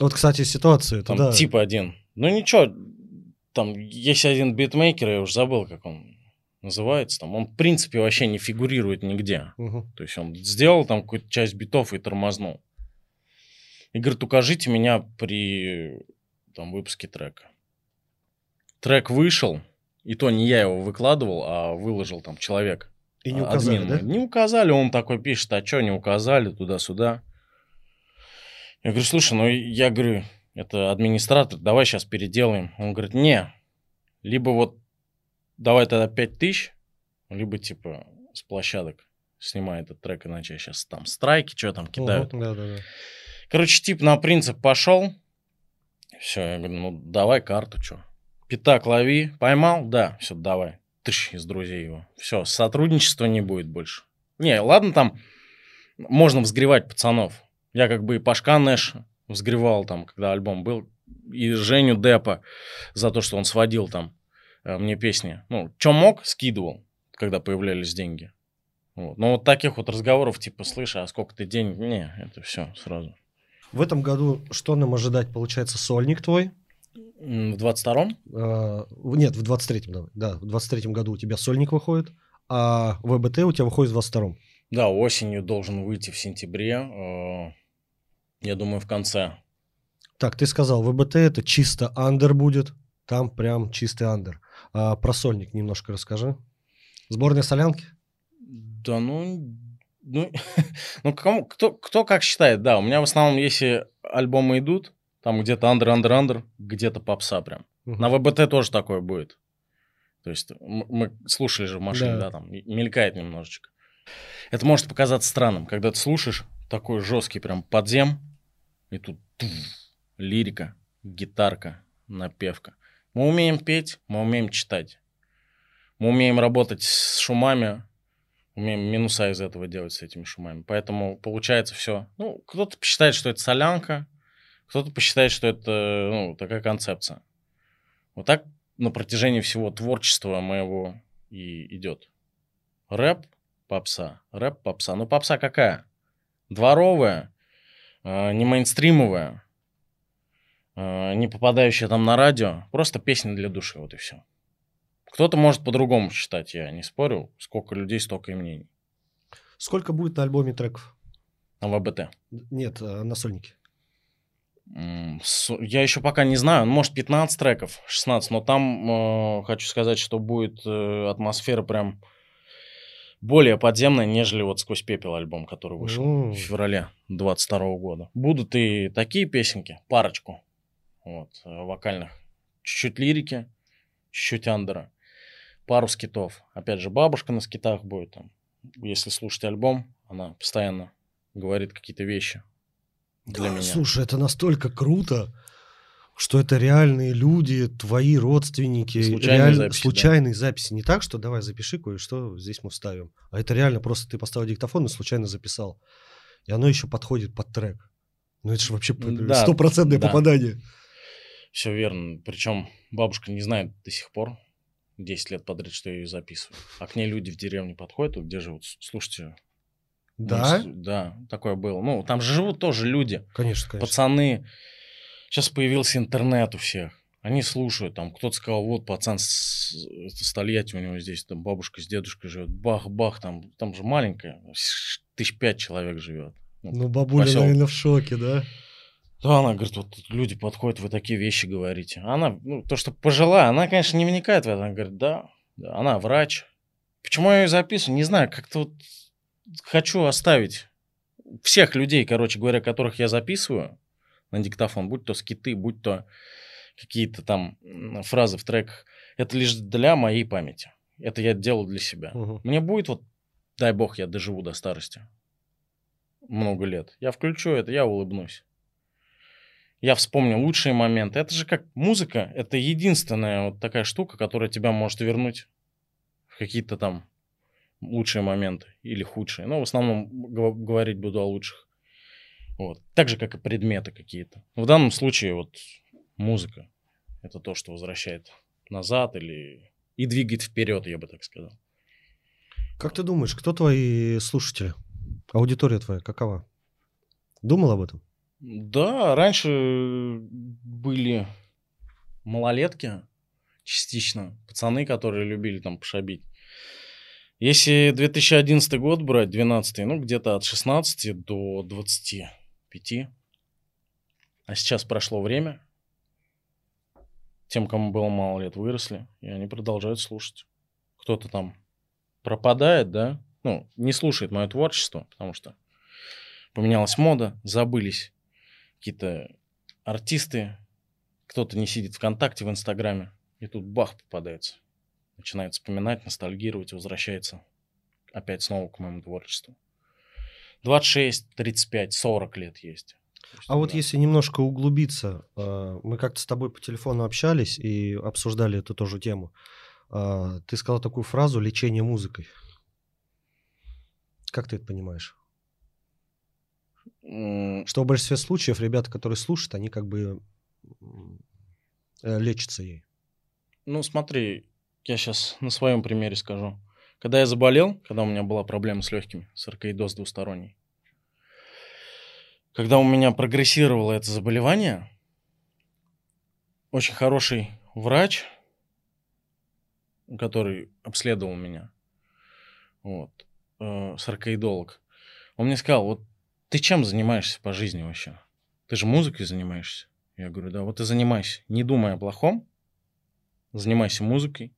D: Вот, кстати, ситуация.
B: там
D: да.
B: типа один. Ну ничего, там есть один битмейкер, я уже забыл, как он называется. Там он, в принципе, вообще не фигурирует нигде.
D: Мгм.
B: То есть он сделал там какую-то часть битов и тормознул. И говорит, укажите меня при там, выпуске трека. Трек вышел, и то не я его выкладывал, а выложил там человек.
D: И не
B: а,
D: указали,
B: админ
D: да?
B: Не указали, он такой пишет, а что не указали, туда-сюда. Я говорю, слушай, ну я говорю, это администратор, давай сейчас переделаем. Он говорит, не, либо вот давай тогда 5 тысяч, либо типа с площадок снимай этот трек, иначе я сейчас там страйки, что там кидают.
D: Мгм, Да-да-да.
B: Короче, тип на принцип пошел. Все, я говорю, ну давай карту, что. Пятак лови, поймал, да, все, давай. Тыщ из друзей его. Все, сотрудничества не будет больше. Не, ладно, там можно взгревать пацанов. Я как бы и Пашка Нэш взгревал там, когда альбом был, и Женю Депа за то, что он сводил там э, мне песни. Ну, что мог, скидывал, когда появлялись деньги. Вот. Но вот таких вот разговоров, типа, слышь, а сколько ты денег? Не, это все сразу.
D: В этом году что нам ожидать? Получается, сольник твой?
B: В 22-м?
D: А, нет, в 23-м, давай. Да, в 23-м году у тебя сольник выходит, а ВБТ у тебя выходит в 22-м.
B: Да, осенью должен выйти в сентябре. э, Я думаю, в конце.
D: Так, ты сказал, ВБТ это чисто андер будет, там прям чистый андер. А про сольник немножко расскажи. Сборная солянки?
B: Да ну... Ну, [laughs] ну кому, кто, кто как считает, да. У меня в основном, если альбомы идут, там где-то андер, андер, андер, где-то попса прям.
D: Мгм.
B: На ВБТ тоже такое будет. То есть мы слушали же в машине,
D: Да.
B: да, там мелькает немножечко. Это может показаться странным, когда ты слушаешь такой жесткий прям подзем, и тут туф, лирика, гитарка, напевка. Мы умеем петь, мы умеем читать. Мы умеем работать с шумами, умеем минуса из этого делать с этими шумами. Поэтому получается все. Ну, кто-то посчитает, что это солянка, кто-то посчитает, что это ну, такая концепция. Вот так на протяжении всего творчества моего и идет. Рэп, попса, рэп, попса. Ну, попса какая? Дворовая, э, не мейнстримовая, э, не попадающая там на радио. Просто песня для души, вот и все. Кто-то может по-другому считать, я не спорю. Сколько людей, столько и мнений.
D: Сколько будет на альбоме треков?
B: На ВБТ.
D: Нет, а, на сольнике.
B: Я еще пока не знаю, ну, может 15 треков, 16, но там э, хочу сказать, что будет э, атмосфера прям более подземная, нежели вот «Сквозь пепел» альбом, который вышел
D: М.
B: в феврале 22 года. Будут и такие песенки, парочку, вот, э, вокальных, чуть-чуть лирики, чуть-чуть андера, пару скитов. Опять же, бабушка на скитах будет там. Если слушать альбом, она постоянно говорит какие-то вещи для
D: Да,
B: меня.
D: Слушай, это настолько круто, что это реальные люди, твои родственники.
B: Случайные
D: реаль-
B: записи, да.
D: Случайные записи. Не так, что давай запиши кое-что, здесь мы вставим. А это реально просто ты поставил диктофон и случайно записал. И оно еще подходит под трек. Ну это же вообще
B: Да,
D: стопроцентное
B: да.
D: попадание.
B: Все верно. Причем бабушка не знает до сих пор, 10 лет подряд, что я ее записываю. А к ней люди в деревне подходят, вот где живут, «С- слушайте. ну,
D: Да?
B: с- да, такое было. Ну, там же живут тоже люди,
D: Конечно, конечно.
B: пацаны. Сейчас появился интернет у всех. Они слушают, там кто-то сказал, вот пацан с, с Тольятти, у него здесь там бабушка с дедушкой живет, бах-бах, там, там же маленькая, тысяч пять человек живет.
D: Ну, бабуля,
B: Посёл-
D: наверное, в шоке, да?
B: Да, она говорит, вот люди подходят, вы такие вещи говорите. Она, ну, то, что пожилая, она, конечно, не вникает в это. Она говорит, да, да, она врач. Почему я ее записываю, не знаю, как-то вот хочу оставить всех людей, короче говоря, которых я записываю на диктофон, будь то скиты, будь то какие-то там фразы в треках, это лишь для моей памяти. Это я делал для себя.
D: Мгм.
B: Мне будет вот, дай бог, я доживу до старости. Много лет. Я включу это, я улыбнусь. Я вспомню лучшие моменты. Это же как музыка. Это единственная вот такая штука, которая тебя может вернуть в какие-то там лучшие моменты или худшие. Но в основном гов- говорить буду о лучших. Вот. Так же, как и предметы какие-то. В данном случае вот музыка. Это то, что возвращает назад или и двигает вперед, я бы так сказал.
D: Как ты думаешь, кто твои слушатели? Аудитория твоя какова? Думал об этом?
B: Да, раньше были малолетки частично, пацаны, которые любили там пошабить. Если 2011 год брать, 12 ну где-то от 16 до 25. А сейчас прошло время. Тем, кому было мало лет, выросли, и они продолжают слушать. Кто-то там пропадает, да, ну, не слушает мое творчество, потому что поменялась мода, забылись какие-то артисты, кто-то не сидит ВКонтакте, в Инстаграме, и тут бах попадается. Начинает вспоминать, ностальгировать, возвращается опять снова к моему творчеству. 26, 35, 40 лет есть.
D: А вот если немножко углубиться, э, мы как-то с тобой по телефону общались и обсуждали эту тоже тему. А, Ты сказал такую фразу «лечение музыкой». Как ты это понимаешь? Что в большинстве случаев ребята, которые слушают, они как бы э, лечатся ей.
B: Ну, смотри, я сейчас на своем примере скажу. Когда я заболел, когда у меня была проблема с легкими, саркоидоз двусторонний, когда у меня прогрессировало это заболевание, очень хороший врач, который обследовал меня, вот, э, саркоидолог, он мне сказал, вот ты чем занимаешься по жизни вообще? Ты же музыкой занимаешься. Я говорю, да, вот и занимайся, не думай о плохом, занимайся музыкой,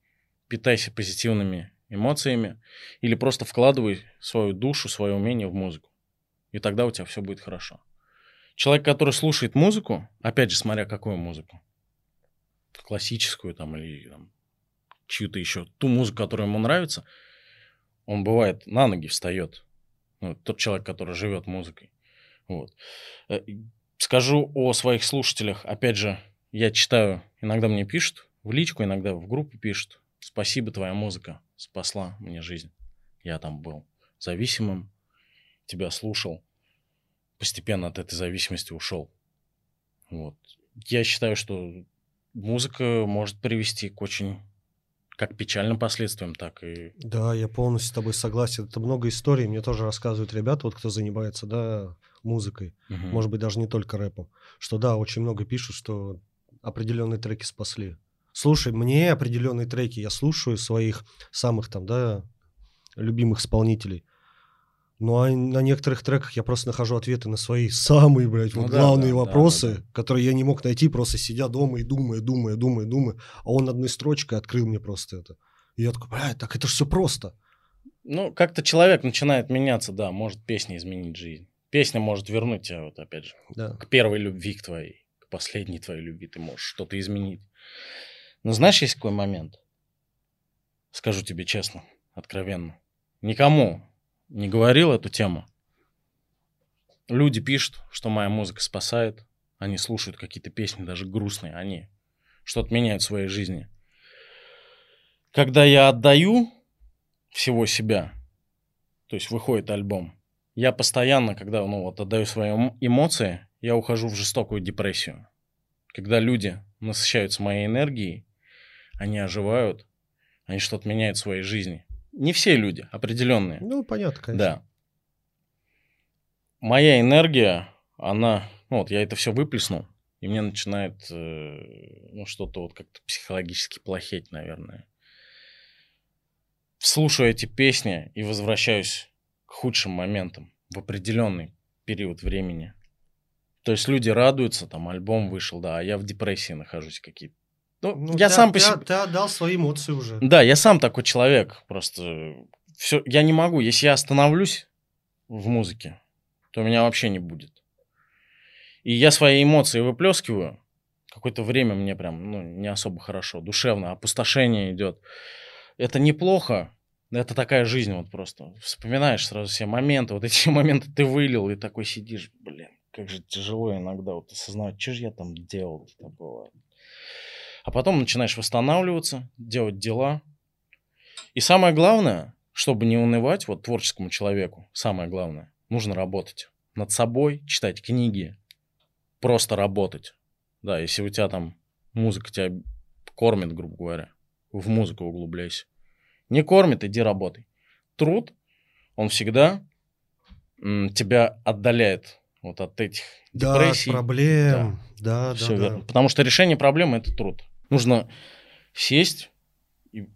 B: питайся позитивными эмоциями или просто вкладывай свою душу, свое умение в музыку. И тогда у тебя все будет хорошо. Человек, который слушает музыку, опять же, смотря какую музыку, классическую там или там, чью-то еще, ту музыку, которая ему нравится, он бывает на ноги встает. Ну, тот человек, который живет музыкой. Вот. Э, Скажу о своих слушателях. Опять же, я читаю, иногда мне пишут в личку, иногда в группу пишут. Спасибо, твоя музыка спасла мне жизнь. Я там был зависимым, тебя слушал, постепенно от этой зависимости ушел. Вот. Я считаю, что музыка может привести к очень как печальным последствиям, так и...
D: Да, я полностью с тобой согласен. Это много историй. Мне тоже рассказывают ребята, вот кто занимается, да, музыкой.
B: Мгм.
D: Может быть, даже не только рэпом. Что да, очень много пишут, что определенные треки спасли. Слушай, мне определенные треки, я слушаю своих самых там, да, любимых исполнителей. Ну, а на некоторых треках я просто нахожу ответы на свои самые, блядь,
B: Ну
D: вот
B: да,
D: главные
B: да, да,
D: вопросы,
B: да,
D: которые я не мог найти, просто сидя дома и думая, думая, думая, думая. А он одной строчкой открыл мне просто это. И я такой, блядь, так это же все просто.
B: Ну, как-то человек начинает меняться, да, может песня изменить жизнь. Песня может вернуть тебя, вот опять же,
D: Да.
B: к первой любви к твоей, к последней твоей любви ты можешь что-то изменить. Но знаешь, есть какой момент? Скажу тебе честно, откровенно. Никому не говорил эту тему. Люди пишут, что моя музыка спасает. Они слушают какие-то песни, даже грустные. Они что-то меняют в своей жизни. Когда я отдаю всего себя, то есть выходит альбом, я постоянно, когда ну, вот, отдаю свои эм- эмоции, я ухожу в жестокую депрессию. Когда люди насыщаются моей энергией, они оживают, они что-то меняют в своей жизни. Не все люди, определенные.
D: Ну, понятно, конечно.
B: Да. Моя энергия, она, ну вот я это все выплеснул, и мне начинает, э, ну что-то вот как-то психологически плохеть, наверное. Слушаю эти песни и возвращаюсь к худшим моментам в определенный период времени. То есть люди радуются, там альбом вышел, да, а я в депрессии нахожусь какие-то. Ну,
D: Ну,
B: я
D: ты-
B: сам по
D: ты-
B: себе...
D: Ты отдал свои эмоции уже.
B: Да, я сам такой человек. Просто все, я не могу. Если я остановлюсь, в музыке, то меня вообще не будет. И я свои эмоции выплескиваю. Какое-то время мне прям ну, не особо хорошо, душевно, опустошение идет. Это неплохо, это такая жизнь вот просто. Вспоминаешь сразу все моменты, вот эти [laughs] моменты ты вылил, и такой сидишь, блин, как же тяжело иногда вот осознавать, что же я там делал такого. А потом начинаешь восстанавливаться, делать дела. И самое главное, чтобы не унывать вот творческому человеку, самое главное, нужно работать над собой, читать книги, просто работать. Да, если у тебя там музыка тебя кормит, грубо говоря, в музыку углубляйся. Не кормит, иди работай. Труд, он всегда тебя отдаляет вот от этих
D: Да,
B: депрессий.
D: проблем. Да, да,
B: Всё
D: да.
B: верно. Потому что решение проблемы это труд. Нужно сесть и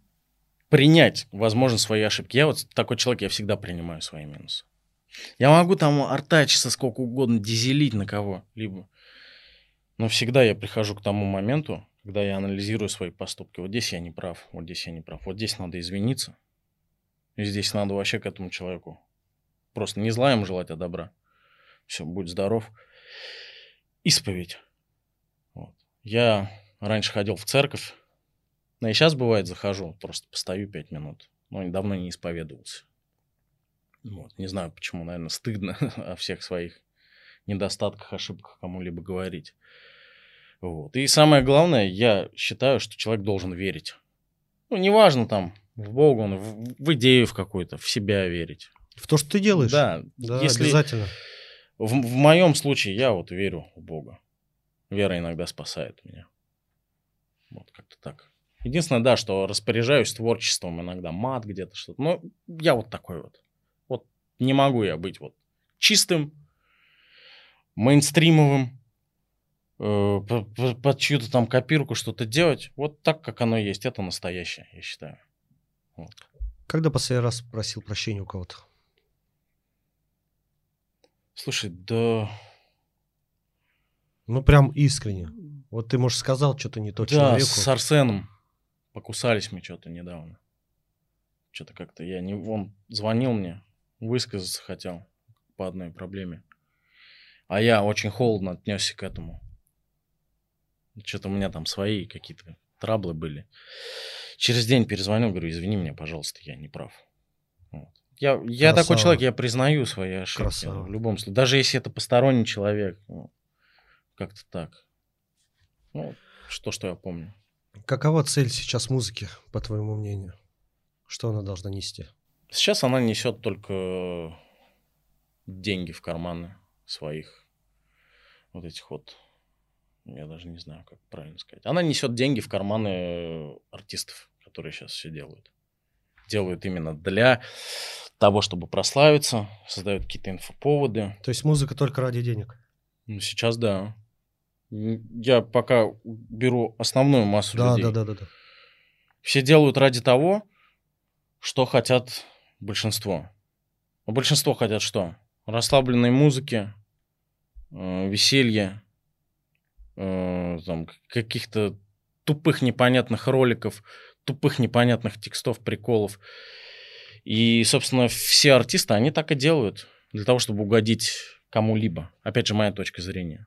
B: принять, возможно, свои ошибки. Я вот такой человек, я всегда принимаю свои минусы. Я могу там артачиться сколько угодно, дизелить на кого-либо. Но всегда я прихожу к тому моменту, когда я анализирую свои поступки. Вот здесь я не прав, вот здесь я не прав. Вот здесь надо извиниться. И здесь надо вообще к этому человеку просто не зла ему желать, а добра. Все, будь здоров. Исповедь. Вот. Я раньше ходил в церковь, но и сейчас бывает захожу, просто постою пять минут. Но давно не исповедовался. Вот. Не знаю, почему, наверное, стыдно [laughs] о всех своих недостатках, ошибках кому-либо говорить. Вот. И самое главное, я считаю, что человек должен верить. Ну, неважно там, в Бога, он, в, в идею в какую-то, в себя верить.
D: В то, что ты делаешь.
B: Да,
D: Да,
B: если
D: обязательно.
B: В, в моем случае я вот верю в Бога. Вера иногда спасает меня. Вот как-то так. Единственное, да, что распоряжаюсь творчеством иногда, мат где-то что-то. Но я вот такой вот. Вот не могу я быть вот чистым, мейнстримовым, э, по- по- под чью-то там копирку что-то делать. Вот так, как оно есть. Это настоящее, я считаю.
D: Когда последний раз просил прощения у кого-то?
B: Слушай, да...
D: Ну, прям искренне. Вот ты, может, сказал что-то не то
B: Да,
D: человеку.
B: с Арсеном покусались мы что-то недавно. Что-то как-то я не... Он звонил мне, высказаться хотел по одной проблеме. А я очень холодно отнесся к этому. Что-то у меня там свои какие-то траблы были. Через день перезвонил, говорю, извини меня, пожалуйста, я не прав. Я, я такой человек, я признаю свои ошибки.
D: Красава.
B: В любом случае. Даже если это посторонний человек. ну, как-то так. Ну, что, что я помню.
D: Какова цель сейчас музыки, по твоему мнению? Что она должна нести?
B: Сейчас она несет только деньги в карманы своих вот этих вот, я даже не знаю, как правильно сказать. Она несет деньги в карманы артистов, которые сейчас все делают. Делают именно для того, чтобы прославиться, создают какие-то инфоповоды.
D: То есть музыка только ради денег?
B: Ну, сейчас да. Я пока беру основную массу
D: Да,
B: людей.
D: да, да, да, да.
B: Все делают ради того, что хотят большинство. А большинство хотят что? Расслабленной музыки, э, веселья, э, там, каких-то тупых непонятных роликов, тупых непонятных текстов, приколов. И, собственно, все артисты, они так и делают для того, чтобы угодить кому-либо. Опять же, моя точка зрения.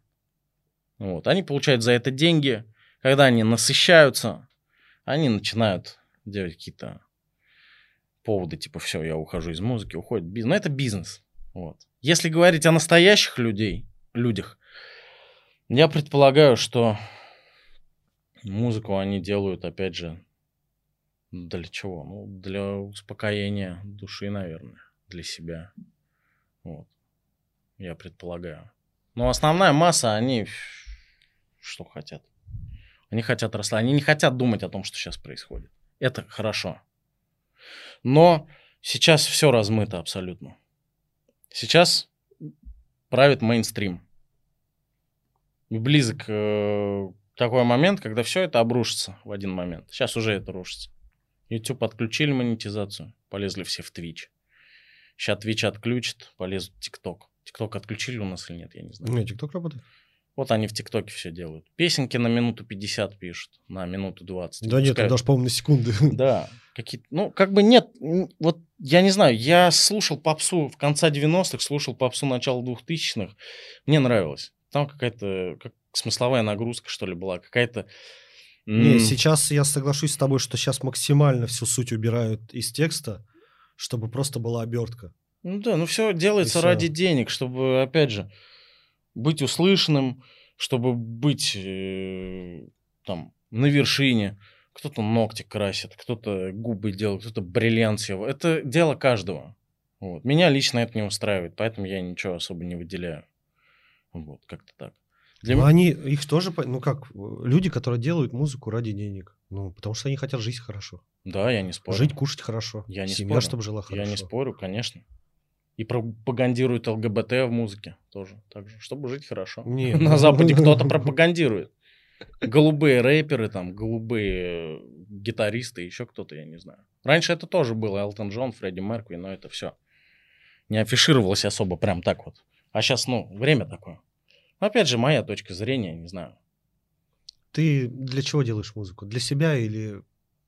B: Вот. Они получают за это деньги. Когда они насыщаются, они начинают делать какие-то поводы, типа, все, я ухожу из музыки, уходит бизнес. Но это бизнес. Вот. Если говорить о настоящих людей, людях, я предполагаю, что музыку они делают, опять же, для чего? Ну, для успокоения души, наверное, для себя. Вот. Я предполагаю. Но основная масса, они что хотят? Они хотят росла. Они не хотят думать о том, что сейчас происходит. Это хорошо. Но сейчас все размыто абсолютно. Сейчас правит мейнстрим. Близок э, такой момент, когда все это обрушится в один момент. Сейчас уже это рушится. YouTube отключили монетизацию, полезли все в Twitch. Сейчас Twitch отключит, полезут в TikTok. TikTok отключили у нас или нет, я не знаю.
D: Не, ТикТок работает.
B: Вот они в ТикТоке все делают. Песенки на минуту 50 пишут, на минуту 20.
D: Да нет,
B: Пускай-
D: даже, по-моему, на секунды. [laughs]
B: Да, какие ну, как бы нет, вот я не знаю, я слушал попсу в конце 90-х, слушал попсу начала 2000-х, мне нравилось. Там какая-то как смысловая нагрузка, что ли, была, какая-то...
D: Не, сейчас я соглашусь с тобой, что сейчас максимально всю суть убирают из текста, чтобы просто была обертка.
B: Ну да, ну все делается
D: И всё.
B: ради денег, чтобы, опять же, быть услышанным, чтобы быть э, там на вершине. Кто-то ногти красит, кто-то губы делает, кто-то бриллиант себе. Это дело каждого. Вот. Меня лично это не устраивает, поэтому я ничего особо не выделяю. Вот, как-то так. Для м-
D: они, их тоже, ну как, люди, которые делают музыку ради денег. Ну, потому что они хотят жить хорошо.
B: Да, я не спорю.
D: Жить, кушать хорошо.
B: Я не
D: Семья,
B: спорю.
D: чтобы жила хорошо.
B: Я не спорю, конечно. И пропагандируют ЛГБТ в музыке тоже. Так же, чтобы жить хорошо.
D: Не, [laughs]
B: На
D: ну-
B: Западе [laughs] кто-то пропагандирует. Голубые рэперы, там, голубые э, гитаристы, еще кто-то, я не знаю. Раньше это тоже было Элтон Джон, Фредди Меркьюри, но это все не афишировалось особо прям так вот. А сейчас, ну, время такое. Но опять же, моя точка зрения, не знаю.
D: Ты для чего делаешь музыку? Для себя или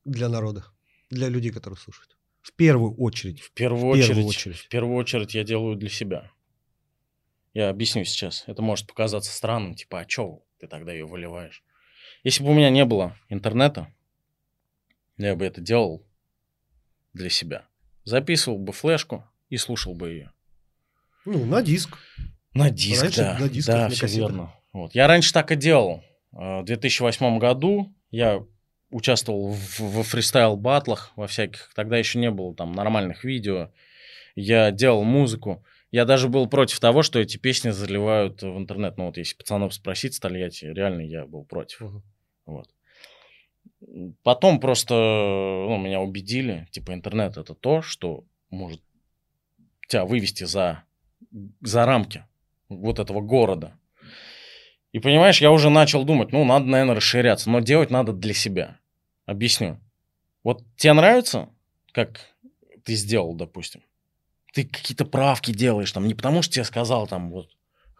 D: для народа? Для людей, которые слушают? В первую очередь.
B: В первую,
D: В первую
B: очередь,
D: очередь.
B: в первую очередь я делаю для себя. Я объясню сейчас. Это может показаться странным, типа, а чё ты тогда ее выливаешь? Если бы у меня не было интернета, я бы это делал для себя. Записывал бы флешку и слушал бы ее.
D: Ну, на диск.
B: На диск,
D: Раньше
B: да.
D: на дисках,
B: да,
D: на
B: все
D: кассетах.
B: верно. Вот. Я раньше так и делал. Э, В 2008 году я участвовал в, во фристайл-батлах, во всяких. Тогда еще не было там нормальных видео. Я делал музыку. Я даже был против того, что эти песни заливают в интернет. Ну вот если пацанов спросить с Тольятти, реально я был против.
D: Мгм.
B: Вот. Потом просто ну, меня убедили, типа интернет это то, что может тебя вывести за, за рамки вот этого города. И понимаешь, я уже начал думать, ну, надо, наверное, расширяться, но делать надо для себя. Объясню. Вот тебе нравится, как ты сделал, допустим? Ты какие-то правки делаешь там, не потому что тебе сказал там вот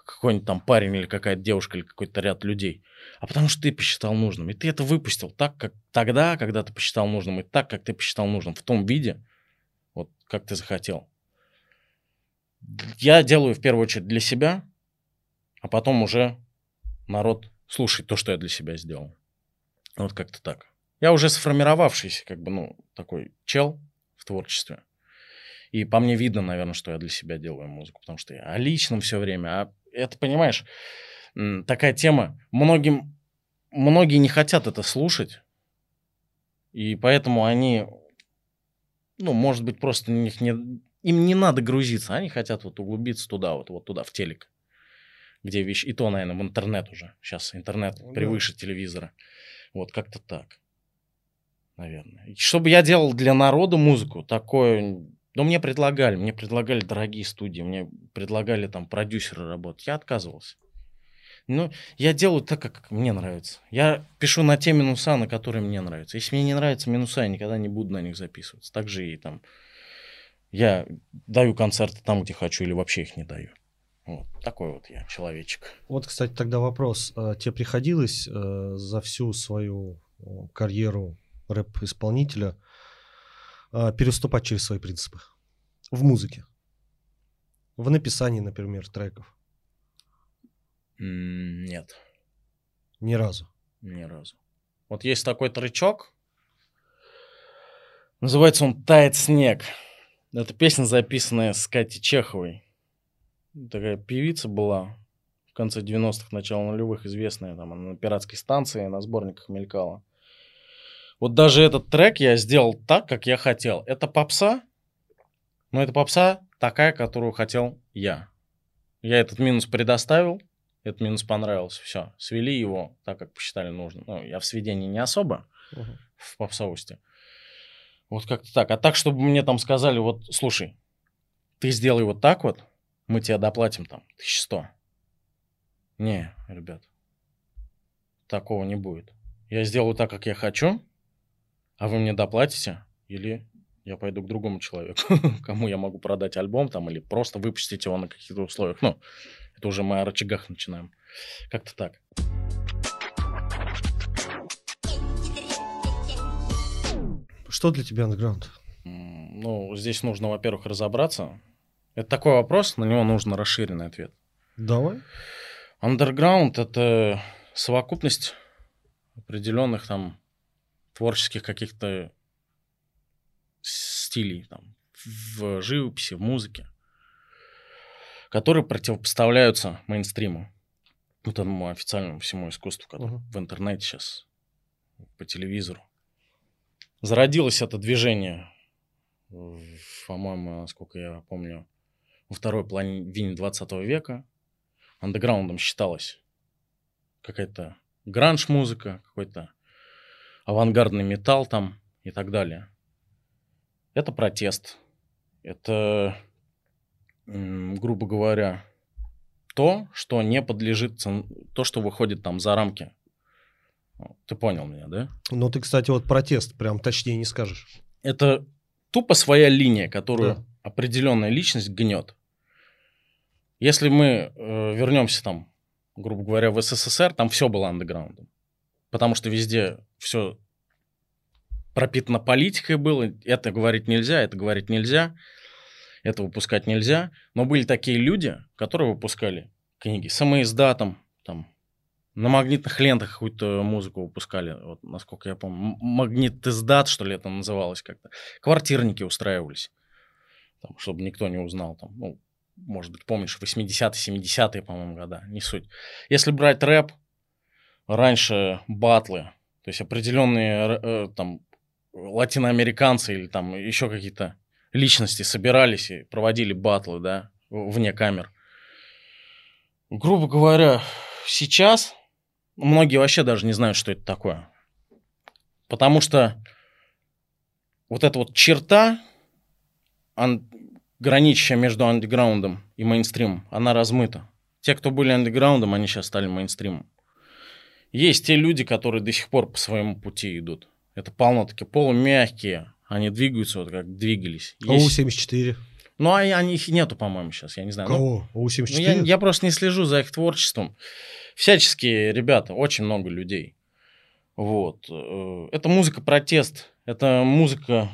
B: какой-нибудь там парень или какая-то девушка или какой-то ряд людей, а потому что ты посчитал нужным. И ты это выпустил так, как тогда, когда ты посчитал нужным, и так, как ты посчитал нужным, в том виде, вот как ты захотел. Я делаю в первую очередь для себя, а потом уже народ слушает то, что я для себя сделал. Вот как-то так. Я уже сформировавшийся, как бы, ну, такой чел в творчестве. И по мне видно, наверное, что я для себя делаю музыку, потому что я о личном все время. А это, понимаешь, такая тема. Многим, многие не хотят это слушать, и поэтому они, ну, может быть, просто у них не, им не надо грузиться, они хотят вот углубиться туда, вот, вот туда, в телек, где вещь, и то, наверное, в интернет уже. Сейчас интернет
D: Ну да.
B: превыше телевизора. Вот как-то так, наверное. И Чтобы я делал для народа музыку, такое... Ну, мне предлагали, мне предлагали дорогие студии, мне предлагали там продюсеры работать. Я отказывался. Ну, я делаю так, как мне нравится. Я пишу на те минуса, на которые мне нравятся. Если мне не нравятся минуса, я никогда не буду на них записываться. Так же и там... Я даю концерты там, где хочу, или вообще их не даю. Вот. Такой вот я человечек.
D: Вот, кстати, тогда вопрос. А Тебе приходилось э, за всю свою карьеру рэп-исполнителя э, переступать через свои принципы в музыке? В написании, например, треков?
B: Нет.
D: Ни разу.
B: Ни разу. Вот есть такой тречок. Называется он «Тает снег». Это песня, записанная с Катей Чеховой. Такая певица была в конце 90-х, начало нулевых, известная. Там она на пиратской станции, на сборниках мелькала. Вот даже этот трек я сделал так, как я хотел. Это попса, но это попса такая, которую хотел я. Я этот минус предоставил, этот минус понравился, все. Свели его так, как посчитали нужным. Ну, я в сведении не особо, в попсовости. Вот как-то так. А так, чтобы мне там сказали, вот, слушай, ты сделай вот так вот, мы тебе доплатим там 1100. Не, ребят, такого не будет. Я сделаю так, как я хочу, а вы мне доплатите, или я пойду к другому человеку, [laughs] кому я могу продать альбом там, или просто выпустить его на каких-то условиях. Ну, это уже мы о рычагах начинаем Как-то так.
D: Что для тебя андеграунд?
B: Ну, здесь нужно, во-первых, разобраться. Это такой вопрос, на него нужно расширенный ответ.
D: Давай.
B: Underground — это совокупность определенных там творческих каких-то стилей там, в живописи, в музыке, которые противопоставляются мейнстриму, вот этому официальному всему искусству, которое
D: Мгм.
B: в интернете сейчас, по телевизору. Зародилось это движение, по-моему, насколько я помню, во второй половине 20 века. Андеграундом считалось какая-то гранж-музыка, какой-то авангардный металл там и так далее. Это протест. Это, грубо говоря, то, что не подлежит, то, что выходит там за рамки. Ты понял меня, да?
D: Ну, ты, кстати, вот протест прям точнее не скажешь.
B: Это тупо своя линия, которую
D: Да.
B: определенная личность гнет. Если мы э, вернемся там, грубо говоря, в СССР, там все было андеграундом. Потому что везде все пропитано политикой было. Это говорить нельзя, это говорить нельзя, это выпускать нельзя. Но были такие люди, которые выпускали книги самоиздатом, там, на магнитных лентах какую-то музыку выпускали, вот, насколько я помню. М- Магнитиздат, что ли, это называлось как-то. Квартирники устраивались, там, чтобы никто не узнал. Там, ну, может быть, помнишь, 80-е, 70-е, по-моему, года, не суть. Если брать рэп, раньше батлы, то есть определенные э, там латиноамериканцы или там еще какие-то личности собирались и проводили батлы, да, вне камер. Грубо говоря, сейчас многие вообще даже не знают, что это такое. Потому что вот эта вот черта, ан- граничащая между андеграундом и мейнстримом, она размыта. Те, кто были андеграундом, они сейчас стали мейнстримом. Есть те люди, которые до сих пор по своему пути идут. Это полно-таки полумягкие. Они двигаются вот как двигались.
D: А
B: Есть-
D: У-74.
B: Ну, а они их нету, по-моему, сейчас, я не знаю. Ну,
D: Кого?
B: ну,
D: У-74?
B: я, я просто не слежу за их творчеством. Всяческие ребята, очень много людей. Вот. Э, Это музыка-протест. Это музыка,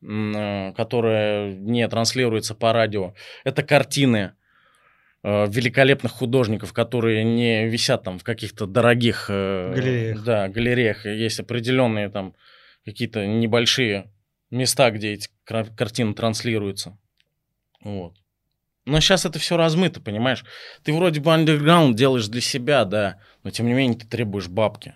B: э, которая не транслируется по радио. Это картины э, великолепных художников, которые не висят там в каких-то дорогих...
D: Галереях.
B: Да, галереях. Есть определенные там какие-то небольшие места, где эти картины транслируются. Вот. Но сейчас это все размыто, понимаешь? Ты вроде бы андерграунд делаешь для себя, да, но тем не менее ты требуешь бабки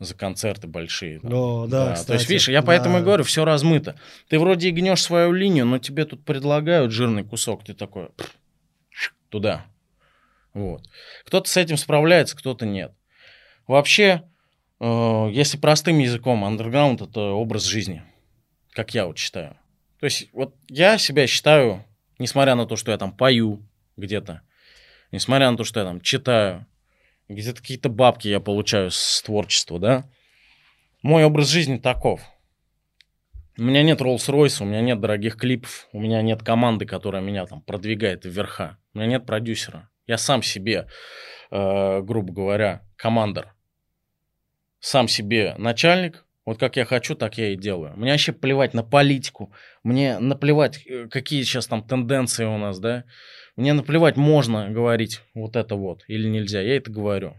B: за концерты большие. там.
D: О, да,
B: То
D: кстати,
B: есть, видишь, я поэтому и
D: да.
B: говорю, все размыто. Ты вроде и гнешь свою линию, но тебе тут предлагают жирный кусок, ты такой «Пф, туда. Вот. Кто-то с этим справляется, кто-то нет. Вообще, э, если простым языком, андерграунд это образ жизни, как я вот считаю. То есть, вот я себя считаю, несмотря на то, что я там пою где-то, несмотря на то, что я там читаю, где-то какие-то бабки я получаю с творчества, да, мой образ жизни таков. У меня нет Rolls-Royce, у меня нет дорогих клипов, у меня нет команды, которая меня там продвигает вверха. У меня нет продюсера. Я сам себе, э, грубо говоря, командор. Сам себе начальник. Вот как я хочу, так я и делаю. Мне вообще плевать на политику. Мне наплевать, э, какие сейчас там тенденции у нас, да. Мне наплевать, можно говорить вот это вот или нельзя. Я это говорю.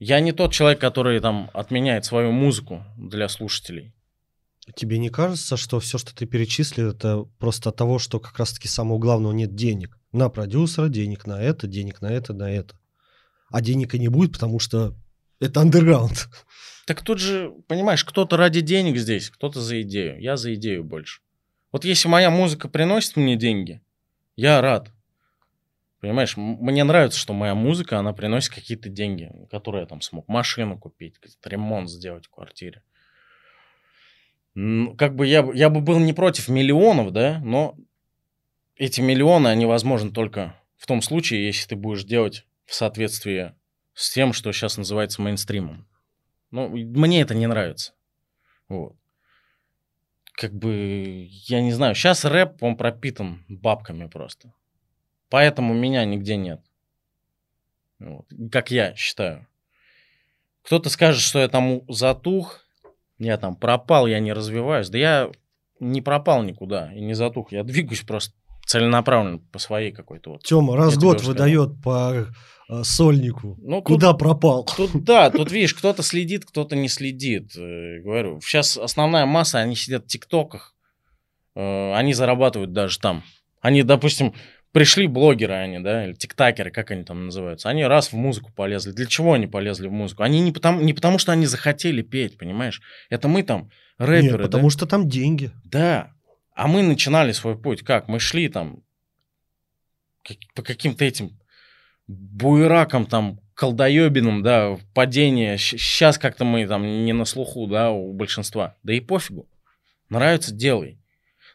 B: Я не тот человек, который там отменяет свою музыку для слушателей.
D: Тебе не кажется, что все, что ты перечислил, это просто того, что как раз-таки самого главного нет денег? На продюсера денег, на это, денег на это, на это. А денег и не будет, потому что это андерграунд.
B: Так тут же, понимаешь, кто-то ради денег здесь, кто-то за идею. Я за идею больше. Вот если моя музыка приносит мне деньги, я рад. Понимаешь, мне нравится, что моя музыка, она приносит какие-то деньги, которые я там смог машину купить, ремонт сделать в квартире. Как бы я, я бы был не против миллионов, да, но эти миллионы, они возможны только в том случае, если ты будешь делать в соответствии с тем, что сейчас называется мейнстримом. Ну, мне это не нравится. Вот. Как бы, я не знаю, сейчас рэп, он пропитан бабками просто. Поэтому меня нигде нет. Вот, как я считаю. Кто-то скажет, что я там затух, я там пропал, я не развиваюсь. Да я не пропал никуда и не затух. Я двигаюсь просто целенаправленно по своей какой-то вот.
D: Тема раз год выдает по э, сольнику.
B: Ну, тут-
D: Куда пропал?
B: Тут да, тут видишь, кто-то следит, кто-то не следит. Э, Говорю, сейчас основная масса, они сидят в ТикТоках, э, они зарабатывают даже там. Они, допустим, пришли блогеры они, да, или тиктакеры, как они там называются, они раз в музыку полезли. Для чего они полезли в музыку? Они не потому, не потому что они захотели петь, понимаешь? Это мы там рэперы,
D: Нет, потому
B: да?
D: что там деньги.
B: Да. А мы начинали свой путь как? Мы шли там по каким-то этим буеракам там, колдоебиным, да, падение. Сейчас как-то мы там не на слуху, да, у большинства. Да и пофигу. Нравится, делай.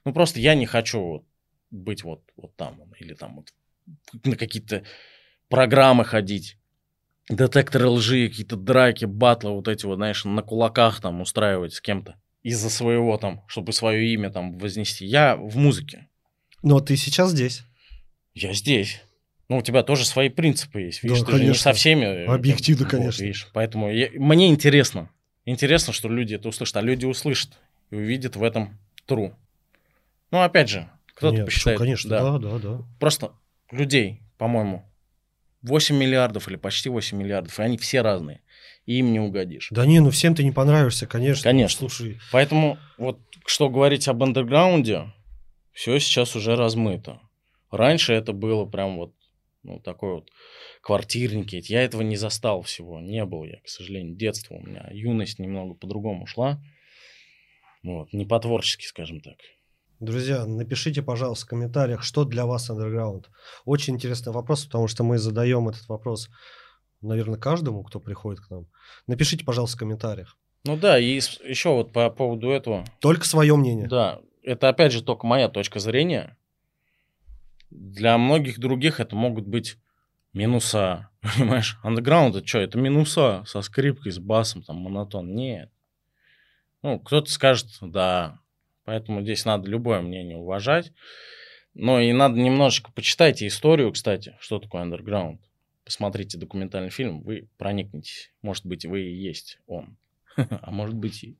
B: Ну, просто я не хочу вот быть вот, вот там или там вот на какие-то программы ходить. Детекторы лжи, какие-то драки, батлы, вот эти вот, знаешь, на кулаках там устраивать с кем-то из-за своего там, чтобы свое имя там вознести. Я в музыке.
D: Но ты сейчас здесь.
B: Я здесь. Ну, у тебя тоже свои принципы есть. Видишь,
D: Да,
B: ты же не
D: конечно.
B: со всеми. э,
D: Объективно,
B: вот,
D: конечно.
B: видишь. Поэтому я- мне интересно. Интересно, что люди это услышат. А люди услышат и увидят в этом тру. Ну, опять же, кто-то
D: Нет,
B: посчитает.
D: что, конечно, да, да, да.
B: Просто людей, по-моему, 8 миллиардов или почти 8 миллиардов, и они все разные. И им не угодишь.
D: Да не, ну всем ты не понравишься, конечно.
B: Конечно.
D: Слушай,
B: Поэтому вот что говорить об андерграунде, все сейчас уже размыто. Раньше это было прям вот ну, такой вот квартирники. Я этого не застал всего. Не был я, к сожалению. Детство у меня. Юность немного по-другому шла. Вот. Не по-творчески, скажем так.
D: друзья, напишите, пожалуйста, в комментариях, что для вас андерграунд. Очень интересный вопрос, потому что мы задаем этот вопрос, наверное, каждому, кто приходит к нам. Напишите, пожалуйста, в комментариях.
B: Ну да, и еще вот по поводу этого.
D: Только свое мнение.
B: Да, это опять же только моя точка зрения. Для многих других это могут быть минуса, [laughs] понимаешь? Андеграунд это что? Это минуса со скрипкой, с басом, там, монотон. Нет. Ну, кто-то скажет, да. Поэтому здесь надо любое мнение уважать. Но и надо немножечко почитайте историю, кстати, что такое андерграунд. Посмотрите документальный фильм, вы проникнетесь. Может быть, вы и есть он. [laughs] А может быть и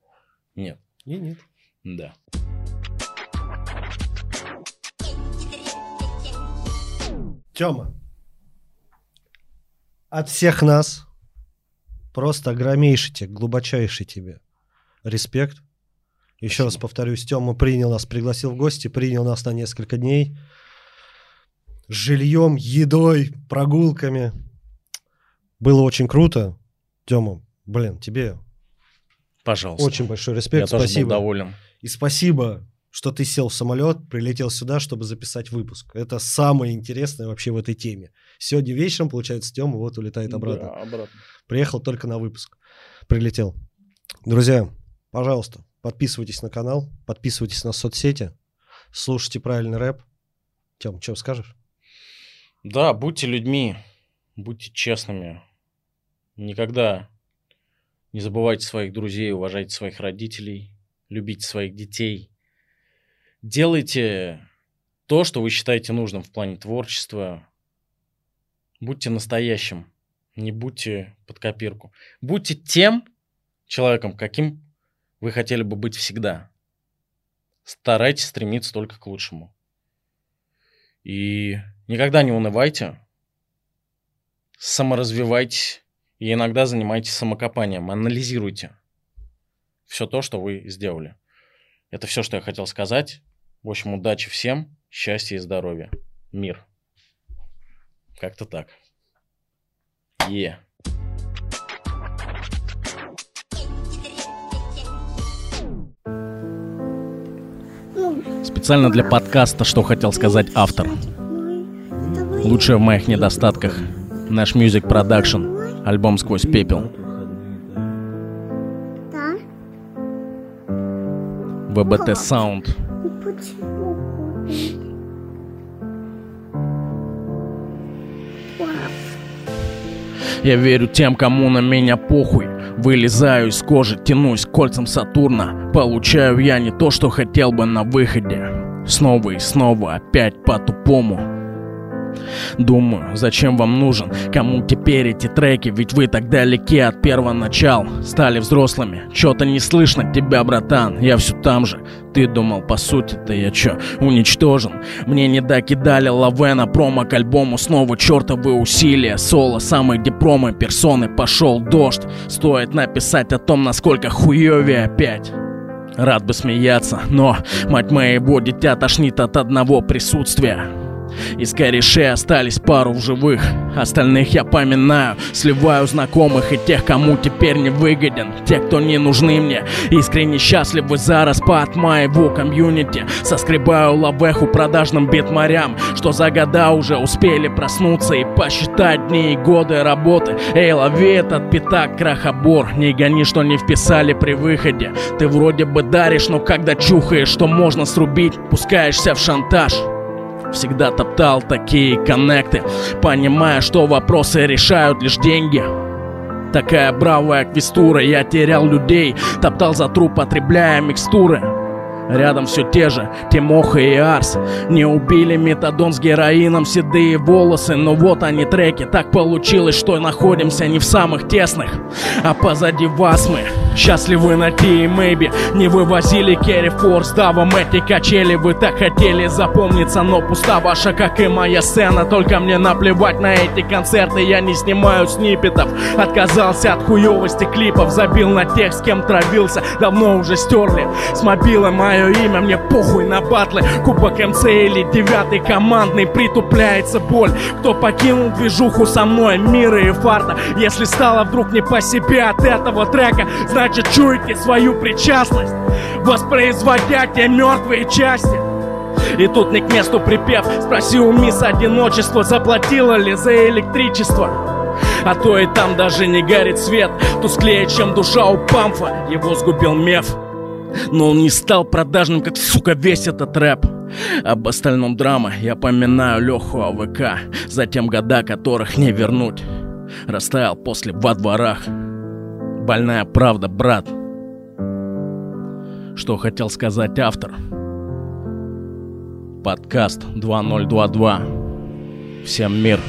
B: нет.
D: Не, нет.
B: Да.
D: Тёма, от всех нас просто огромнейший тебе, глубочайший тебе респект. Еще раз
B: Спасибо.
D: повторюсь, Тёма принял нас, пригласил в гости, принял нас на несколько дней. Жильем, едой, прогулками. Было очень круто. Тёма, блин, тебе
B: Пожалуйста.
D: очень большой
B: Я
D: респект.
B: тоже был
D: Спасибо.
B: доволен.
D: И спасибо, что ты сел в самолет, прилетел сюда, чтобы записать выпуск. Это самое интересное вообще в этой теме. Сегодня вечером, получается, Тёма вот улетает обратно.
B: Да, обратно.
D: Приехал только на выпуск. Прилетел. Друзья, пожалуйста, подписывайтесь на канал, подписывайтесь на соцсети, слушайте правильный рэп. Тём, что скажешь?
B: Да, будьте людьми, будьте честными. Никогда не забывайте своих друзей, уважайте своих родителей, любите своих детей. Делайте то, что вы считаете нужным в плане творчества. Будьте настоящим, не будьте под копирку. Будьте тем человеком, каким вы хотели бы быть всегда. Старайтесь стремиться только к лучшему. И никогда не унывайте, саморазвивайтесь и иногда занимайтесь самокопанием, анализируйте все то, что вы сделали. Это все, что я хотел сказать. В общем, удачи всем, счастья и здоровья. Мир. Как-то так. Е. Специально для подкаста, что хотел сказать автор. Лучшее в моих недостатках. Наш Music Production. Альбом «Сквозь пепел».
E: Да?
B: ВБТ Sound. Я верю тем, кому на меня похуй. Вылезаю из кожи, тянусь кольцам Сатурна. Получаю я не то, что хотел бы на выходе. Снова и снова, опять по-тупому. Думаю, зачем вам нужен? Кому теперь эти треки? Ведь вы так далеки от первого начала Стали взрослыми. Чё-то не слышно тебя, братан. Я все там же. Ты думал, по сути-то я чё, уничтожен? Мне не докидали Лавена промо к альбому Снова чертовы усилия Соло, самые дипломы, персоны Пошел дождь. Стоит написать о том, насколько хуёвее опять. Рад бы смеяться, но мать моего дитя тошнит от одного присутствия из корешей остались пару в живых. Остальных я поминаю Сливаю знакомых и тех, кому теперь не выгоден. Те, кто не нужны мне. Искренне счастливы за распад моего комьюнити. Соскребаю лавеху продажным битмарям Что за года уже успели проснуться И посчитать дни и годы работы. Эй, лови этот пятак, крахобор Не гони, что не вписали при выходе. Ты вроде бы даришь, но когда чухаешь, что можно срубить Пускаешься в шантаж Всегда топтал такие коннекты Понимая, что вопросы решают лишь деньги. Такая бравая квестура, я терял людей Топтал за труп, потребляя микстуры Рядом все те же, Тимоха и Арс. Не убили метадон с героином седые волосы Но вот они треки, так получилось, что находимся не в самых тесных А позади вас мы, счастливы на Ти и Мэйби Не вывозили Керри Форс, давом эти качели. Вы так хотели запомниться, но пуста ваша, как и моя сцена. Только мне наплевать на эти концерты, я не снимаю сниппетов Отказался от хуевости клипов, забил на тех, с кем травился. Давно уже стерли с мобила моя мое имя, мне похуй на батлы. Кубок МЦ или девятый командный Притупляется боль. Кто покинул движуху со мной? Мира и фарта. Если стало вдруг не по себе от этого трека Значит чуете свою причастность. Воспроизводя те мертвые части. И тут не к месту припев. Спроси у мисс одиночество Заплатила ли за электричество. А то и там даже не горит свет. Тусклее, чем душа у памфа. Его сгубил меф но он не стал продажным, как, сука, весь этот рэп. Об остальном драма я поминаю Леху АВК Затем года, которых не вернуть. Растаял после во дворах Больная правда, брат. Что хотел сказать автор? Подкаст 2022 Всем мир